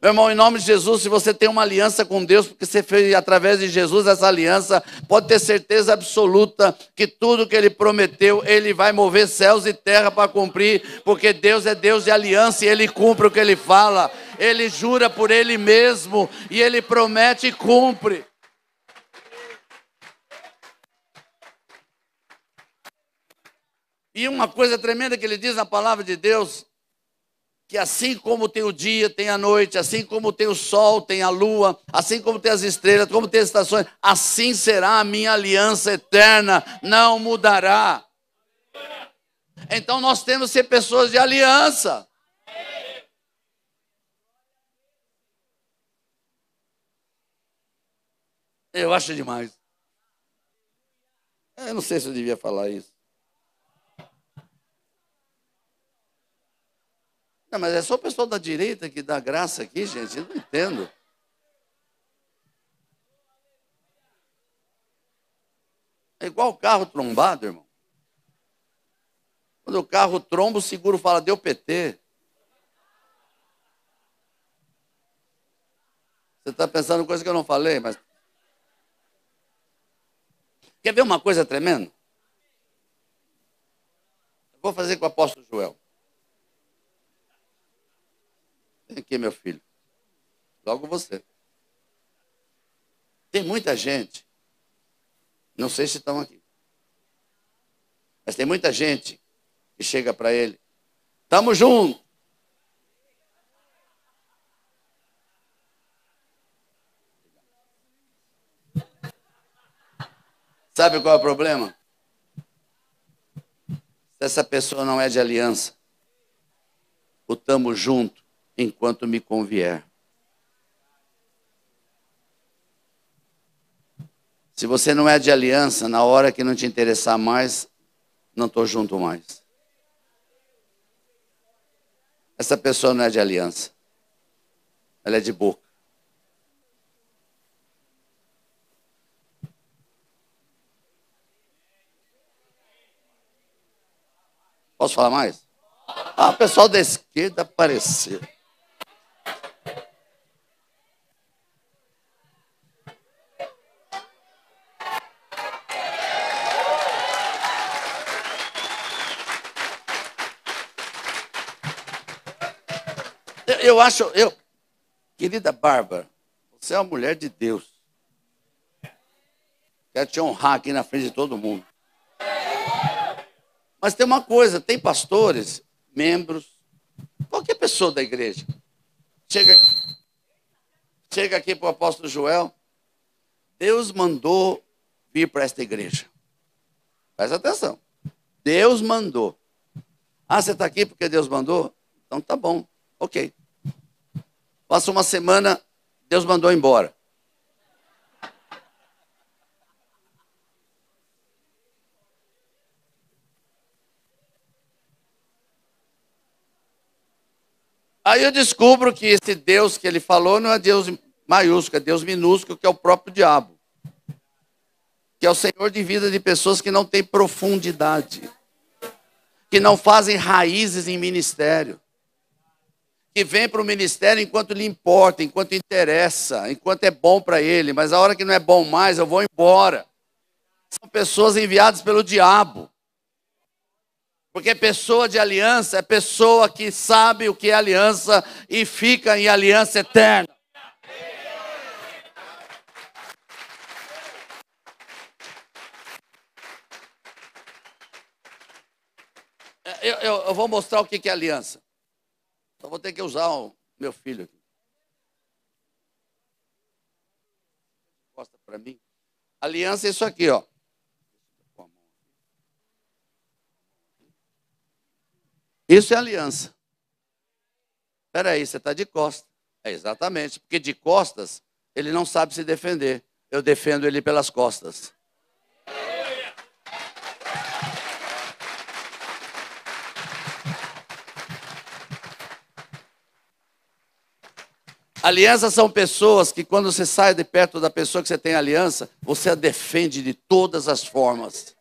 Meu irmão, em nome de Jesus, se você tem uma aliança com Deus, porque você fez através de Jesus essa aliança, pode ter certeza absoluta que tudo que ele prometeu, ele vai mover céus e terra para cumprir, porque Deus é Deus de aliança e ele cumpre o que ele fala. Ele jura por ele mesmo e ele promete e cumpre. E uma coisa tremenda que ele diz na palavra de Deus, que assim como tem o dia, tem a noite, assim como tem o sol, tem a lua, assim como tem as estrelas, como tem as estações, assim será a minha aliança eterna, não mudará. Então nós temos que ser pessoas de aliança. Eu acho demais. Eu não sei se eu devia falar isso. Não, mas é só o pessoal da direita que dá graça aqui, gente. Eu não entendo. É igual o carro trombado, irmão. Quando o carro tromba, o seguro fala, deu PT. Você está pensando coisa que eu não falei, mas. Quer ver uma coisa tremenda? Eu vou fazer com o apóstolo Joel. Vem aqui, meu filho. Logo você. Tem muita gente, não sei se estão aqui, mas tem muita gente que chega para ele, estamos juntos. Sabe qual é o problema? Se essa pessoa não é de aliança, o tamo junto enquanto me convier. Se você não é de aliança, na hora que não te interessar mais, não estou junto mais. Essa pessoa não é de aliança. Ela é de boca. Posso falar mais? Ah, o pessoal da esquerda apareceu. Eu acho, eu, querida Bárbara, você é uma mulher de Deus. Quero te honrar aqui na frente de todo mundo. Mas tem uma coisa, tem pastores, membros, qualquer pessoa da igreja. Chega, chega aqui para o apóstolo Joel. Deus mandou vir para esta igreja. Presta atenção. Deus mandou. Ah, você está aqui porque Deus mandou? Então tá bom, ok. Passa uma semana, Deus mandou embora. Aí eu descubro que esse Deus que ele falou não é Deus maiúsculo, é Deus minúsculo, que é o próprio diabo. Que é o Senhor de vida de pessoas que não têm profundidade, que não fazem raízes em ministério que vem para o ministério enquanto lhe importa, enquanto interessa, enquanto é bom para ele, mas a hora que não é bom mais, eu vou embora. São pessoas enviadas pelo diabo. Porque pessoa de aliança é pessoa que sabe o que é aliança e fica em aliança eterna. Eu, eu, eu, vou mostrar o que é aliança. Só vou ter que usar o meu filho aqui. Costa para mim. Aliança é isso aqui, ó. Isso é aliança. Espera aí, você está de costas. É exatamente, porque de costas ele não sabe se defender. Eu defendo ele pelas costas. Alianças são pessoas que, quando você sai de perto da pessoa que você tem aliança, você a defende de todas as formas.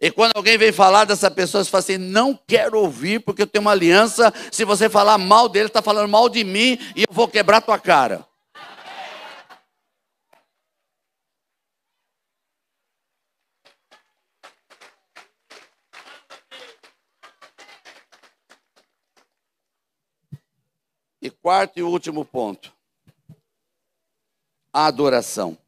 E quando alguém vem falar dessa pessoa, você fala assim: não quero ouvir, porque eu tenho uma aliança. Se você falar mal dele, está falando mal de mim e eu vou quebrar tua cara. E quarto e último ponto: a adoração.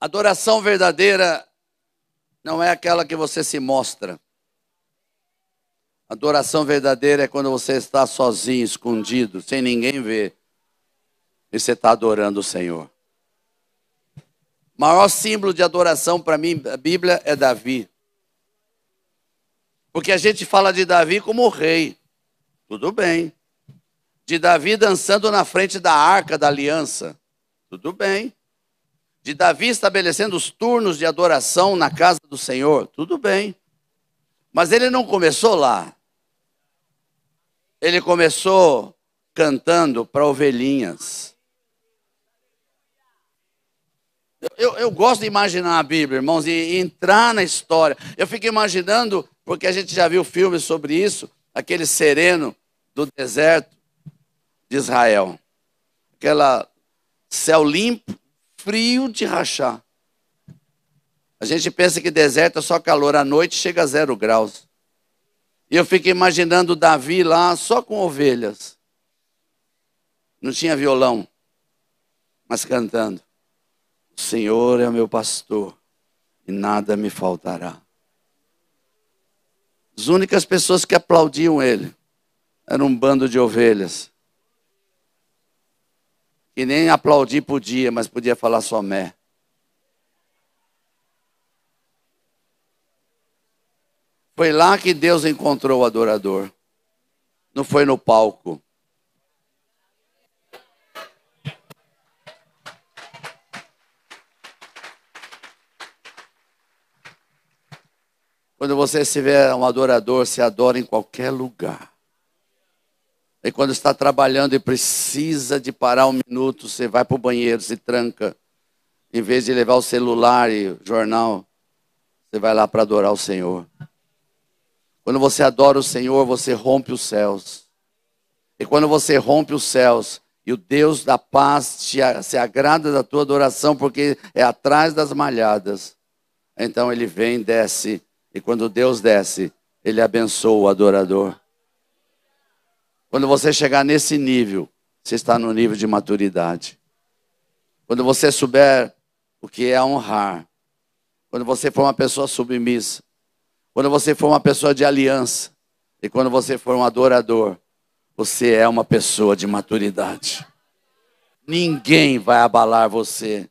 Adoração verdadeira não é aquela que você se mostra. Adoração verdadeira é quando você está sozinho, escondido, sem ninguém ver, e você está adorando o Senhor. O maior símbolo de adoração para mim, a Bíblia, é Davi. Porque a gente fala de Davi como rei. Tudo bem. De Davi dançando na frente da arca da aliança. Tudo bem de Davi estabelecendo os turnos de adoração na casa do Senhor, tudo bem. Mas ele não começou lá. Ele começou cantando para ovelhinhas. Eu, eu, gosto de imaginar a Bíblia, irmãos, e, e entrar na história. Eu fico imaginando, porque a gente já viu filmes sobre isso, aquele sereno do deserto de Israel. Aquela céu limpo, frio de rachar. A gente pensa que deserto é só calor, à noite chega a zero graus. E eu fico imaginando Davi lá só com ovelhas. Não tinha violão, mas cantando. O Senhor é meu pastor e nada me faltará. As únicas pessoas que aplaudiam ele eram um bando de ovelhas que nem aplaudir podia, mas podia falar só mé. Foi lá que Deus encontrou o adorador. Não foi no palco. Quando você se vê um adorador, se adora em qualquer lugar. E quando está trabalhando e precisa de parar um minuto, você vai para o banheiro, se tranca. Em vez de levar o celular e jornal, você vai lá para adorar o Senhor. Quando você adora o Senhor, você rompe os céus. E quando você rompe os céus, e o Deus da paz te, se agrada da tua adoração, porque é atrás das malhadas. Então ele vem, desce, e quando Deus desce, ele abençoa o adorador. Quando você chegar nesse nível, você está no nível de maturidade. Quando você souber o que é honrar, quando você for uma pessoa submissa, quando você for uma pessoa de aliança, e quando você for um adorador, você é uma pessoa de maturidade. Ninguém vai abalar você.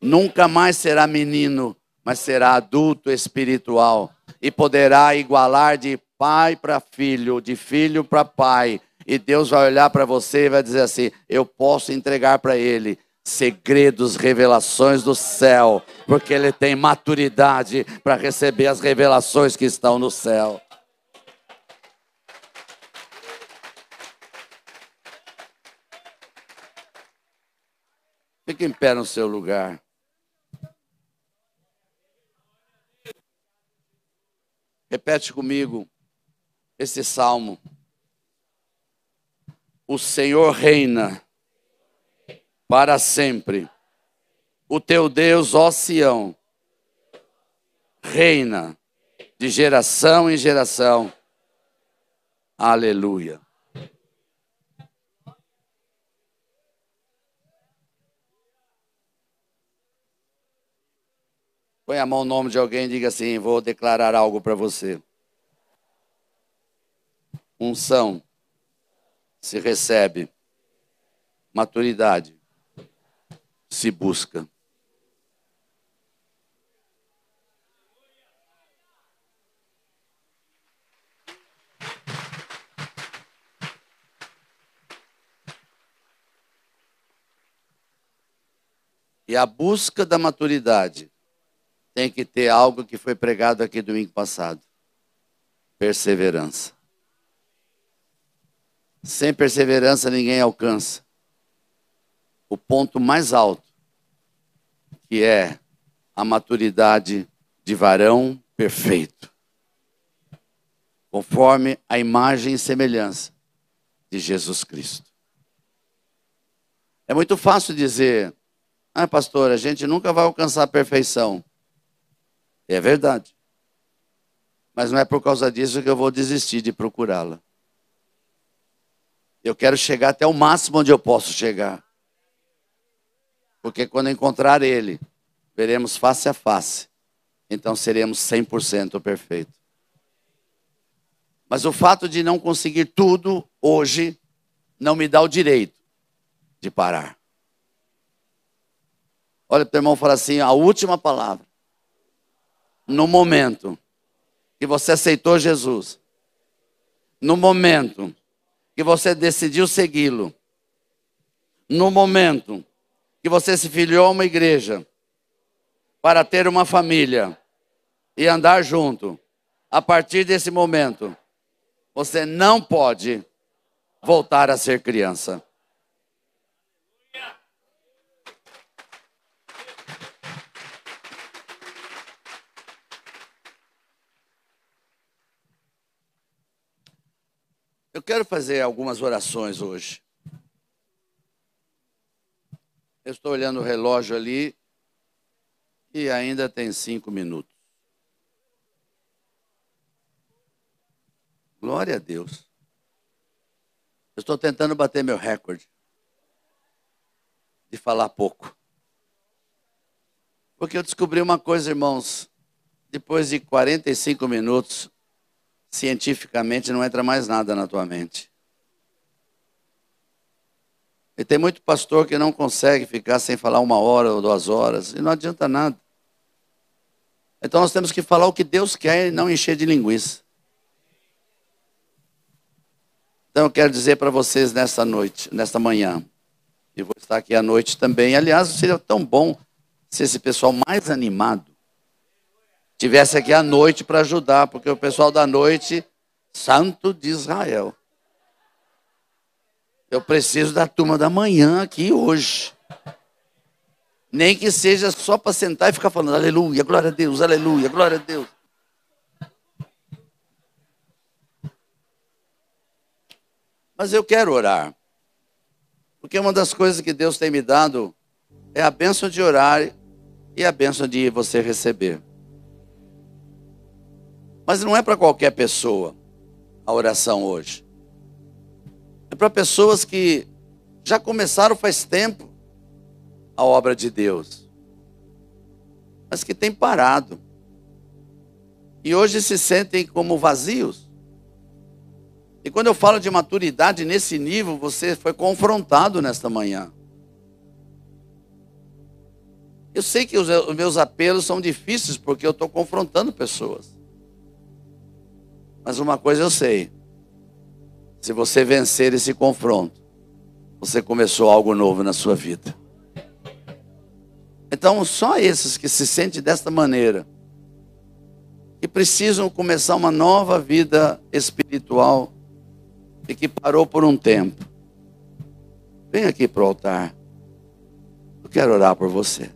Nunca mais será menino, mas será adulto espiritual e poderá igualar de pai para filho, de filho para pai, e Deus vai olhar para você e vai dizer assim: Eu posso entregar para Ele segredos, revelações do céu, porque Ele tem maturidade para receber as revelações que estão no céu. Fique em pé no seu lugar. Repete comigo esse salmo. O Senhor reina para sempre. O teu Deus, ó Sião, reina de geração em geração. Aleluia. Põe a mão no nome de alguém e diga assim: Vou declarar algo para você. Unção se recebe, maturidade se busca. E a busca da maturidade tem que ter algo que foi pregado aqui domingo passado: perseverança. Sem perseverança ninguém alcança o ponto mais alto, que é a maturidade de varão perfeito, conforme a imagem e semelhança de Jesus Cristo. É muito fácil dizer, ah, pastor, a gente nunca vai alcançar a perfeição. É verdade. Mas não é por causa disso que eu vou desistir de procurá-la. Eu quero chegar até o máximo onde eu posso chegar. Porque quando encontrar Ele, veremos face a face. Então seremos 100% perfeitos. Mas o fato de não conseguir tudo hoje não me dá o direito de parar. Olha para o irmão e fala assim: a última palavra. No momento que você aceitou Jesus, no momento que você decidiu segui-lo, no momento que você se filiou a uma igreja para ter uma família e andar junto, a partir desse momento, você não pode voltar a ser criança. Eu quero fazer algumas orações hoje. Eu estou olhando o relógio ali e ainda tem cinco minutos. Glória a Deus. Eu estou tentando bater meu recorde de falar pouco. Porque eu descobri uma coisa, irmãos. Depois de 45 minutos, cientificamente não entra mais nada na tua mente. E tem muito pastor que não consegue ficar sem falar uma hora ou duas horas, e não adianta nada. Então nós temos que falar o que Deus quer e não encher de linguiça. Então eu quero dizer para vocês nesta noite, nesta manhã, e vou estar aqui à noite também. Aliás, seria tão bom se esse pessoal mais animado tivesse aqui à noite para ajudar, porque o pessoal da noite, santo de Israel. Eu preciso da turma da manhã aqui hoje. Nem que seja só para sentar e ficar falando aleluia, glória a Deus, aleluia, glória a Deus. Mas eu quero orar. Porque uma das coisas que Deus tem me dado é a bênção de orar e a bênção de você receber. Mas não é para qualquer pessoa a oração hoje. É para pessoas que já começaram faz tempo a obra de Deus, mas que têm parado. E hoje se sentem como vazios. E quando eu falo de maturidade nesse nível, você foi confrontado nesta manhã. Eu sei que os meus apelos são difíceis porque eu estou confrontando pessoas. Mas uma coisa eu sei: se você vencer esse confronto, você começou algo novo na sua vida. Então, só esses que se sentem desta maneira, que precisam começar uma nova vida espiritual e que parou por um tempo, vem aqui para o altar. Eu quero orar por você.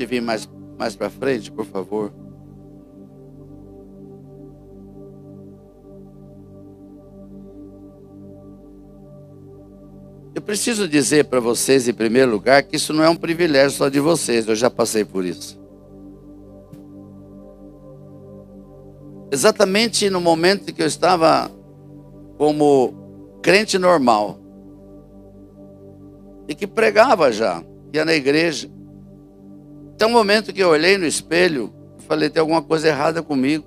que vir mais, mais para frente, por favor? Eu preciso dizer para vocês, em primeiro lugar, que isso não é um privilégio só de vocês, eu já passei por isso. Exatamente no momento que eu estava como crente normal e que pregava já, ia na igreja, até um momento que eu olhei no espelho, falei: tem alguma coisa errada comigo.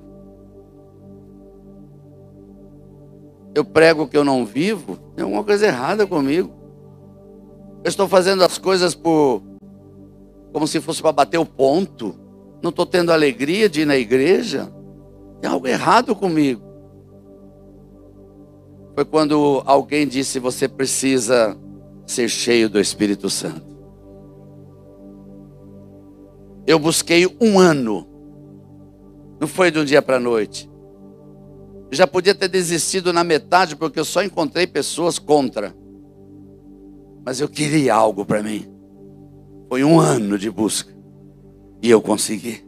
Eu prego que eu não vivo, tem alguma coisa errada comigo. Eu estou fazendo as coisas por como se fosse para bater o ponto. Não estou tendo alegria de ir na igreja. Tem algo errado comigo. Foi quando alguém disse: Você precisa ser cheio do Espírito Santo. Eu busquei um ano, não foi de um dia para a noite. Já podia ter desistido na metade, porque eu só encontrei pessoas contra. Mas eu queria algo para mim. Foi um ano de busca. E eu consegui.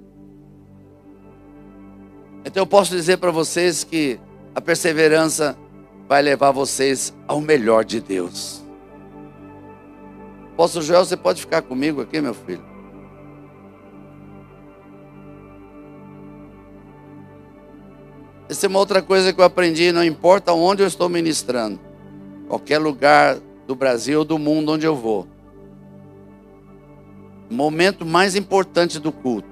Então eu posso dizer para vocês que a perseverança vai levar vocês ao melhor de Deus. Apóstolo Joel, você pode ficar comigo aqui, meu filho? Essa é uma outra coisa que eu aprendi, não importa onde eu estou ministrando, qualquer lugar do Brasil ou do mundo onde eu vou. O momento mais importante do culto,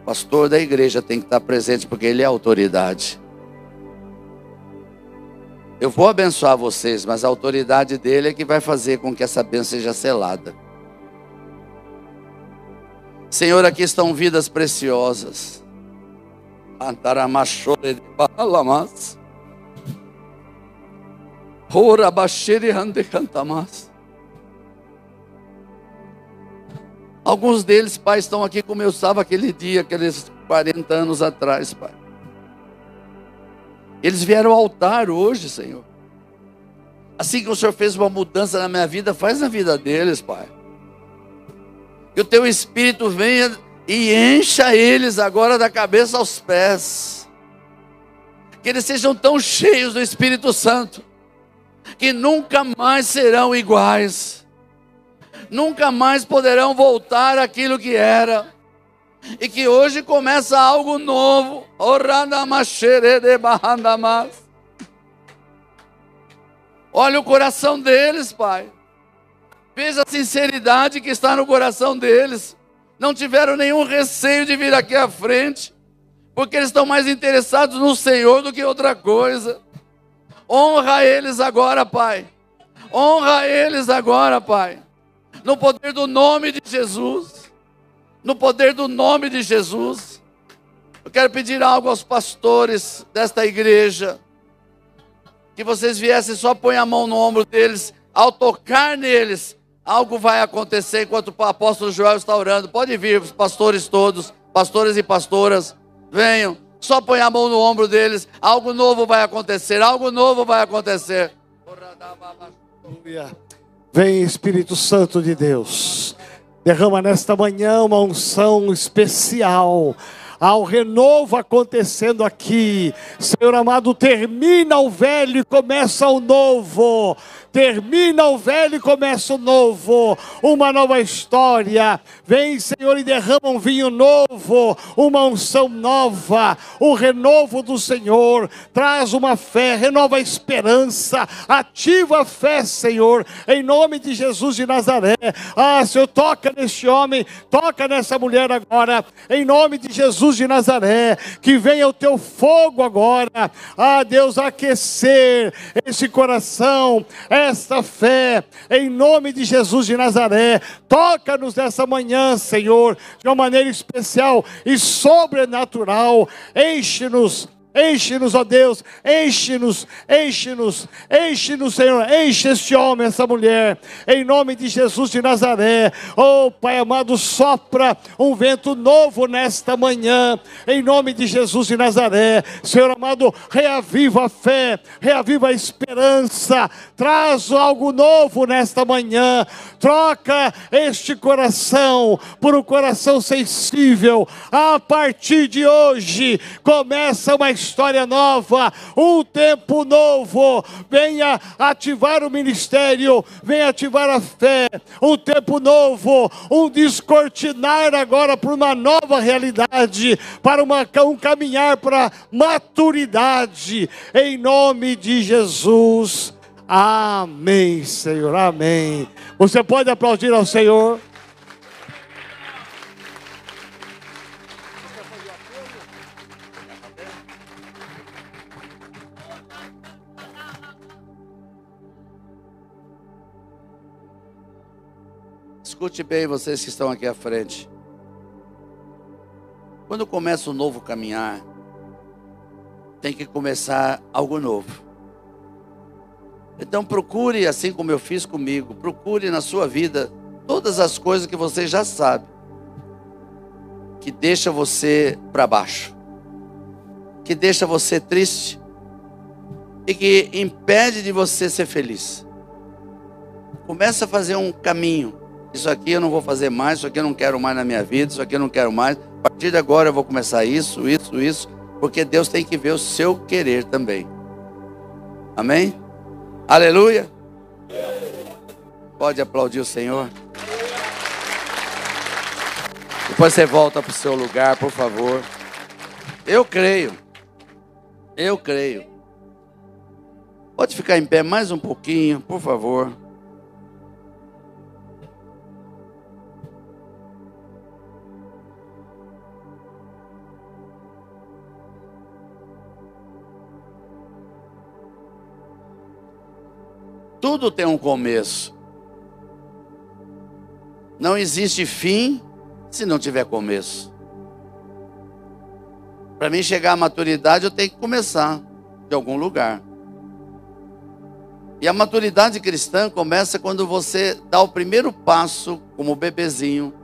o pastor da igreja tem que estar presente porque ele é autoridade. Eu vou abençoar vocês, mas a autoridade dele é que vai fazer com que essa bênção seja selada. Senhor, aqui estão vidas preciosas. Antaramachore de Balamas. Ora Bashiri Hande. Alguns deles, pai, estão aqui como eu estava aquele dia, aqueles 40 anos atrás, pai. Eles vieram ao altar hoje, Senhor. Assim que o Senhor fez uma mudança na minha vida, faz na vida deles, Pai. Que o teu Espírito venha e encha eles agora da cabeça aos pés. Que eles sejam tão cheios do Espírito Santo, que nunca mais serão iguais, nunca mais poderão voltar àquilo que era e que hoje começa algo novo. Olha o coração deles, Pai. Veja a sinceridade que está no coração deles. Não tiveram nenhum receio de vir aqui à frente, porque eles estão mais interessados no Senhor do que outra coisa. Honra eles agora, Pai. Honra eles agora, Pai. No poder do nome de Jesus no poder do nome de Jesus. Eu quero pedir algo aos pastores desta igreja, que vocês viessem só põe a mão no ombro deles, ao tocar neles, algo vai acontecer enquanto o apóstolo Joel está orando. Pode vir, pastores todos, pastores e pastoras, venham. Só põe a mão no ombro deles, algo novo vai acontecer, algo novo vai acontecer. Vem Espírito Santo de Deus. Derrama nesta manhã uma unção especial. Há um renovo acontecendo aqui. Senhor amado, termina o velho e começa o novo termina o velho e começa o novo, uma nova história. Vem, Senhor, e derrama um vinho novo, uma unção nova, o renovo do Senhor. Traz uma fé, renova a esperança, ativa a fé, Senhor, em nome de Jesus de Nazaré. Ah, Senhor, toca neste homem, toca nessa mulher agora, em nome de Jesus de Nazaré. Que venha o teu fogo agora, ah, Deus, aquecer esse coração, esta fé, em nome de Jesus de Nazaré. Toca-nos nessa manhã, Senhor, de uma maneira especial e sobrenatural. Enche-nos Enche-nos, ó Deus, enche-nos, enche-nos, enche-nos, Senhor, enche este homem, essa mulher, em nome de Jesus de Nazaré. Oh, Pai amado, sopra um vento novo nesta manhã, em nome de Jesus de Nazaré. Senhor amado, reaviva a fé, reaviva a esperança, traz algo novo nesta manhã, troca este coração por um coração sensível. A partir de hoje, começa uma história história nova, um tempo novo. Venha ativar o ministério, venha ativar a fé, um tempo novo, um descortinar agora para uma nova realidade, para uma, um caminhar para maturidade, em nome de Jesus. Amém, Senhor, amém. Você pode aplaudir ao Senhor? Escute bem, vocês que estão aqui à frente. Quando começa um novo caminhar, tem que começar algo novo. Então procure, assim como eu fiz comigo, procure na sua vida todas as coisas que você já sabe, que deixa você para baixo, que deixa você triste e que impede de você ser feliz. Começa a fazer um caminho isso aqui eu não vou fazer mais, isso aqui eu não quero mais na minha vida, isso aqui eu não quero mais. A partir de agora eu vou começar isso, isso, isso, porque Deus tem que ver o seu querer também. Amém? Aleluia. Pode aplaudir o Senhor. Depois você volta para o seu lugar, por favor. Eu creio. Eu creio. Pode ficar em pé mais um pouquinho, por favor. Tudo tem um começo. Não existe fim se não tiver começo. Para mim chegar à maturidade, eu tenho que começar de algum lugar. E a maturidade cristã começa quando você dá o primeiro passo, como bebezinho,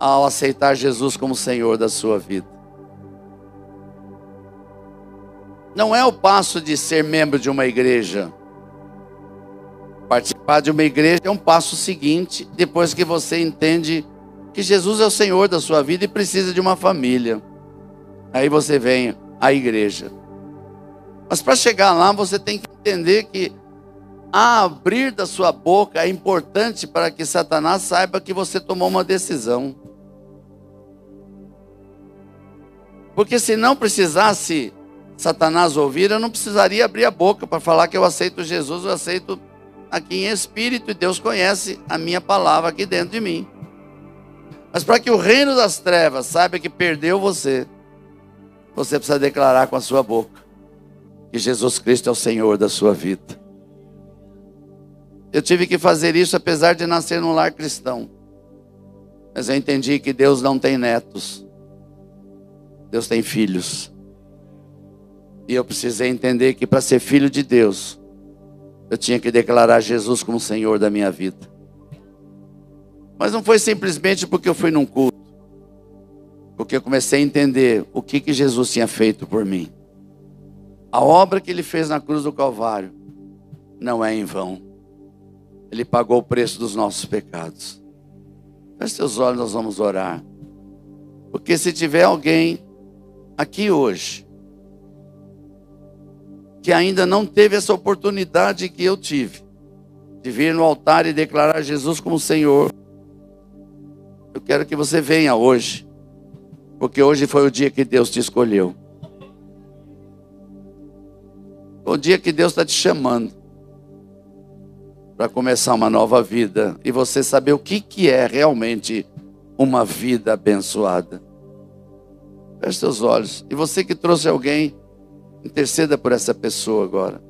ao aceitar Jesus como Senhor da sua vida. Não é o passo de ser membro de uma igreja. Participar de uma igreja é um passo seguinte, depois que você entende que Jesus é o Senhor da sua vida e precisa de uma família. Aí você vem à igreja. Mas para chegar lá, você tem que entender que a abrir da sua boca é importante para que Satanás saiba que você tomou uma decisão. Porque se não precisasse Satanás ouvir, eu não precisaria abrir a boca para falar que eu aceito Jesus, eu aceito aqui em espírito e Deus conhece a minha palavra aqui dentro de mim. Mas para que o reino das trevas saiba que perdeu você, você precisa declarar com a sua boca que Jesus Cristo é o Senhor da sua vida. Eu tive que fazer isso apesar de nascer num lar cristão. Mas eu entendi que Deus não tem netos. Deus tem filhos. E eu precisei entender que para ser filho de Deus, eu tinha que declarar Jesus como Senhor da minha vida. Mas não foi simplesmente porque eu fui num culto, porque eu comecei a entender o que, que Jesus tinha feito por mim. A obra que ele fez na cruz do Calvário não é em vão. Ele pagou o preço dos nossos pecados. Feche seus olhos, nós vamos orar. Porque se tiver alguém aqui hoje que ainda não teve essa oportunidade que eu tive de vir no altar e declarar Jesus como Senhor. Eu quero que você venha hoje, porque hoje foi o dia que Deus te escolheu. O dia que Deus está te chamando para começar uma nova vida e você saber o que, que é realmente uma vida abençoada. Feche seus olhos. E você que trouxe alguém Interceda por essa pessoa agora.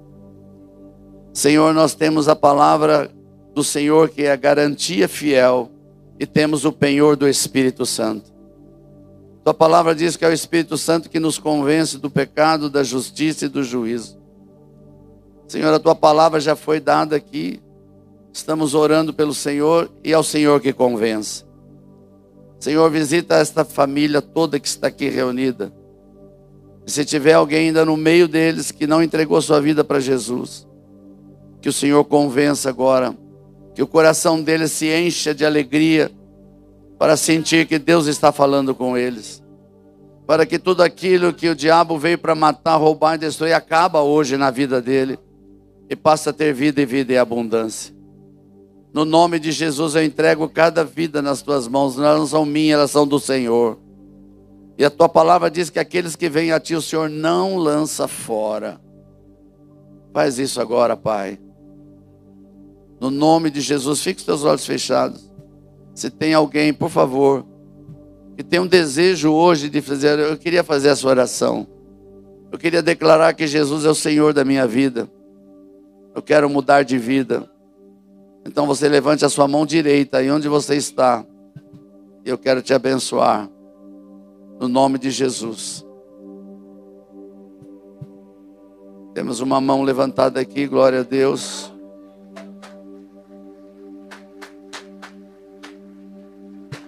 Senhor, nós temos a palavra do Senhor que é a garantia fiel e temos o penhor do Espírito Santo. Tua palavra diz que é o Espírito Santo que nos convence do pecado, da justiça e do juízo. Senhor, a tua palavra já foi dada aqui. Estamos orando pelo Senhor e é o Senhor que convence. Senhor, visita esta família toda que está aqui reunida. Se tiver alguém ainda no meio deles que não entregou sua vida para Jesus, que o Senhor convença agora, que o coração deles se encha de alegria para sentir que Deus está falando com eles, para que tudo aquilo que o diabo veio para matar, roubar e destruir acaba hoje na vida dele e passa a ter vida e vida em abundância. No nome de Jesus eu entrego cada vida nas tuas mãos, elas não são minhas, elas são do Senhor. E a tua palavra diz que aqueles que vêm a ti o Senhor não lança fora. Faz isso agora, Pai. No nome de Jesus, fique os teus olhos fechados. Se tem alguém, por favor, que tem um desejo hoje de fazer, eu queria fazer essa oração. Eu queria declarar que Jesus é o Senhor da minha vida. Eu quero mudar de vida. Então você levante a sua mão direita aí onde você está. E eu quero te abençoar. No nome de Jesus. Temos uma mão levantada aqui, glória a Deus.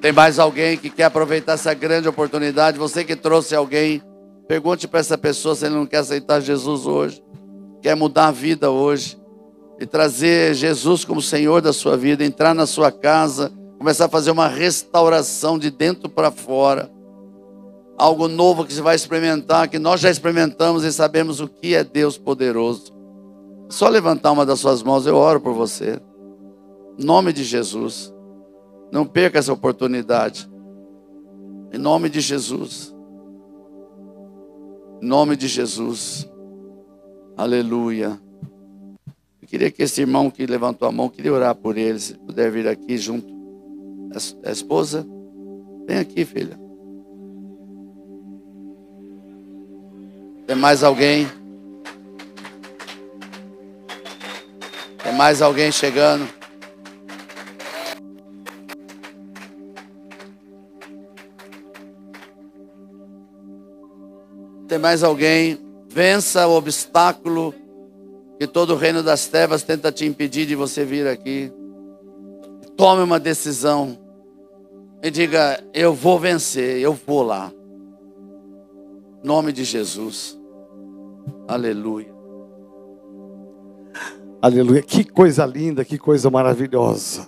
Tem mais alguém que quer aproveitar essa grande oportunidade? Você que trouxe alguém, pergunte para essa pessoa se ele não quer aceitar Jesus hoje, quer mudar a vida hoje e trazer Jesus como Senhor da sua vida, entrar na sua casa, começar a fazer uma restauração de dentro para fora. Algo novo que você vai experimentar, que nós já experimentamos e sabemos o que é Deus poderoso. Só levantar uma das suas mãos, eu oro por você. Em nome de Jesus. Não perca essa oportunidade. Em nome de Jesus. Em nome de Jesus. Aleluia. Eu queria que esse irmão que levantou a mão, queria orar por ele, se puder vir aqui junto. A esposa, vem aqui, filha. Tem mais alguém? Tem mais alguém chegando? Tem mais alguém? Vença o obstáculo que todo o reino das trevas tenta te impedir de você vir aqui. Tome uma decisão e diga: Eu vou vencer, eu vou lá. Nome de Jesus. Aleluia. Aleluia. Que coisa linda, que coisa maravilhosa.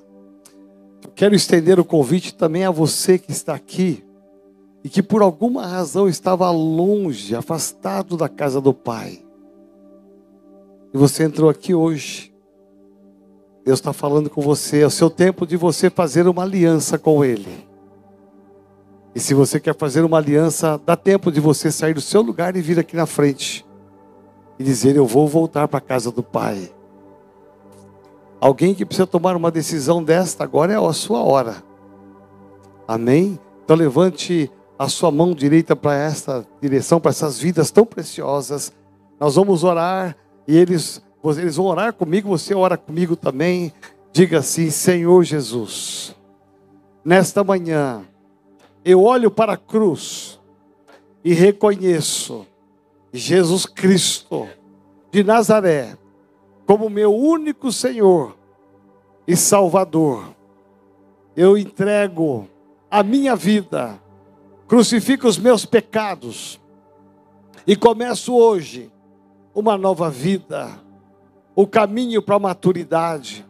Eu quero estender o convite também a você que está aqui e que por alguma razão estava longe, afastado da casa do Pai. E você entrou aqui hoje. Deus está falando com você. É o seu tempo de você fazer uma aliança com Ele. E se você quer fazer uma aliança, dá tempo de você sair do seu lugar e vir aqui na frente e dizer: Eu vou voltar para a casa do Pai. Alguém que precisa tomar uma decisão desta, agora é a sua hora. Amém? Então levante a sua mão direita para esta direção, para essas vidas tão preciosas. Nós vamos orar e eles, eles vão orar comigo, você ora comigo também. Diga assim: Senhor Jesus, nesta manhã, eu olho para a cruz e reconheço Jesus Cristo de Nazaré como meu único Senhor e Salvador. Eu entrego a minha vida crucifico os meus pecados e começo hoje uma nova vida, o caminho para a maturidade.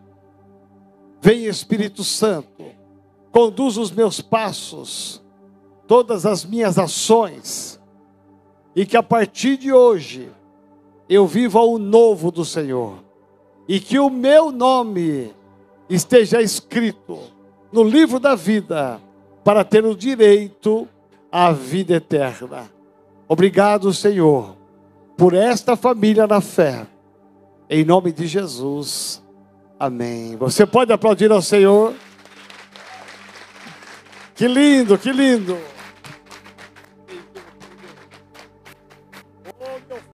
Vem Espírito Santo, conduz os meus passos, todas as minhas ações, e que a partir de hoje eu viva o novo do Senhor, e que o meu nome esteja escrito no livro da vida, para ter o direito a vida eterna. Obrigado, Senhor, por esta família na fé. Em nome de Jesus. Amém. Você pode aplaudir ao Senhor? Que lindo, que lindo.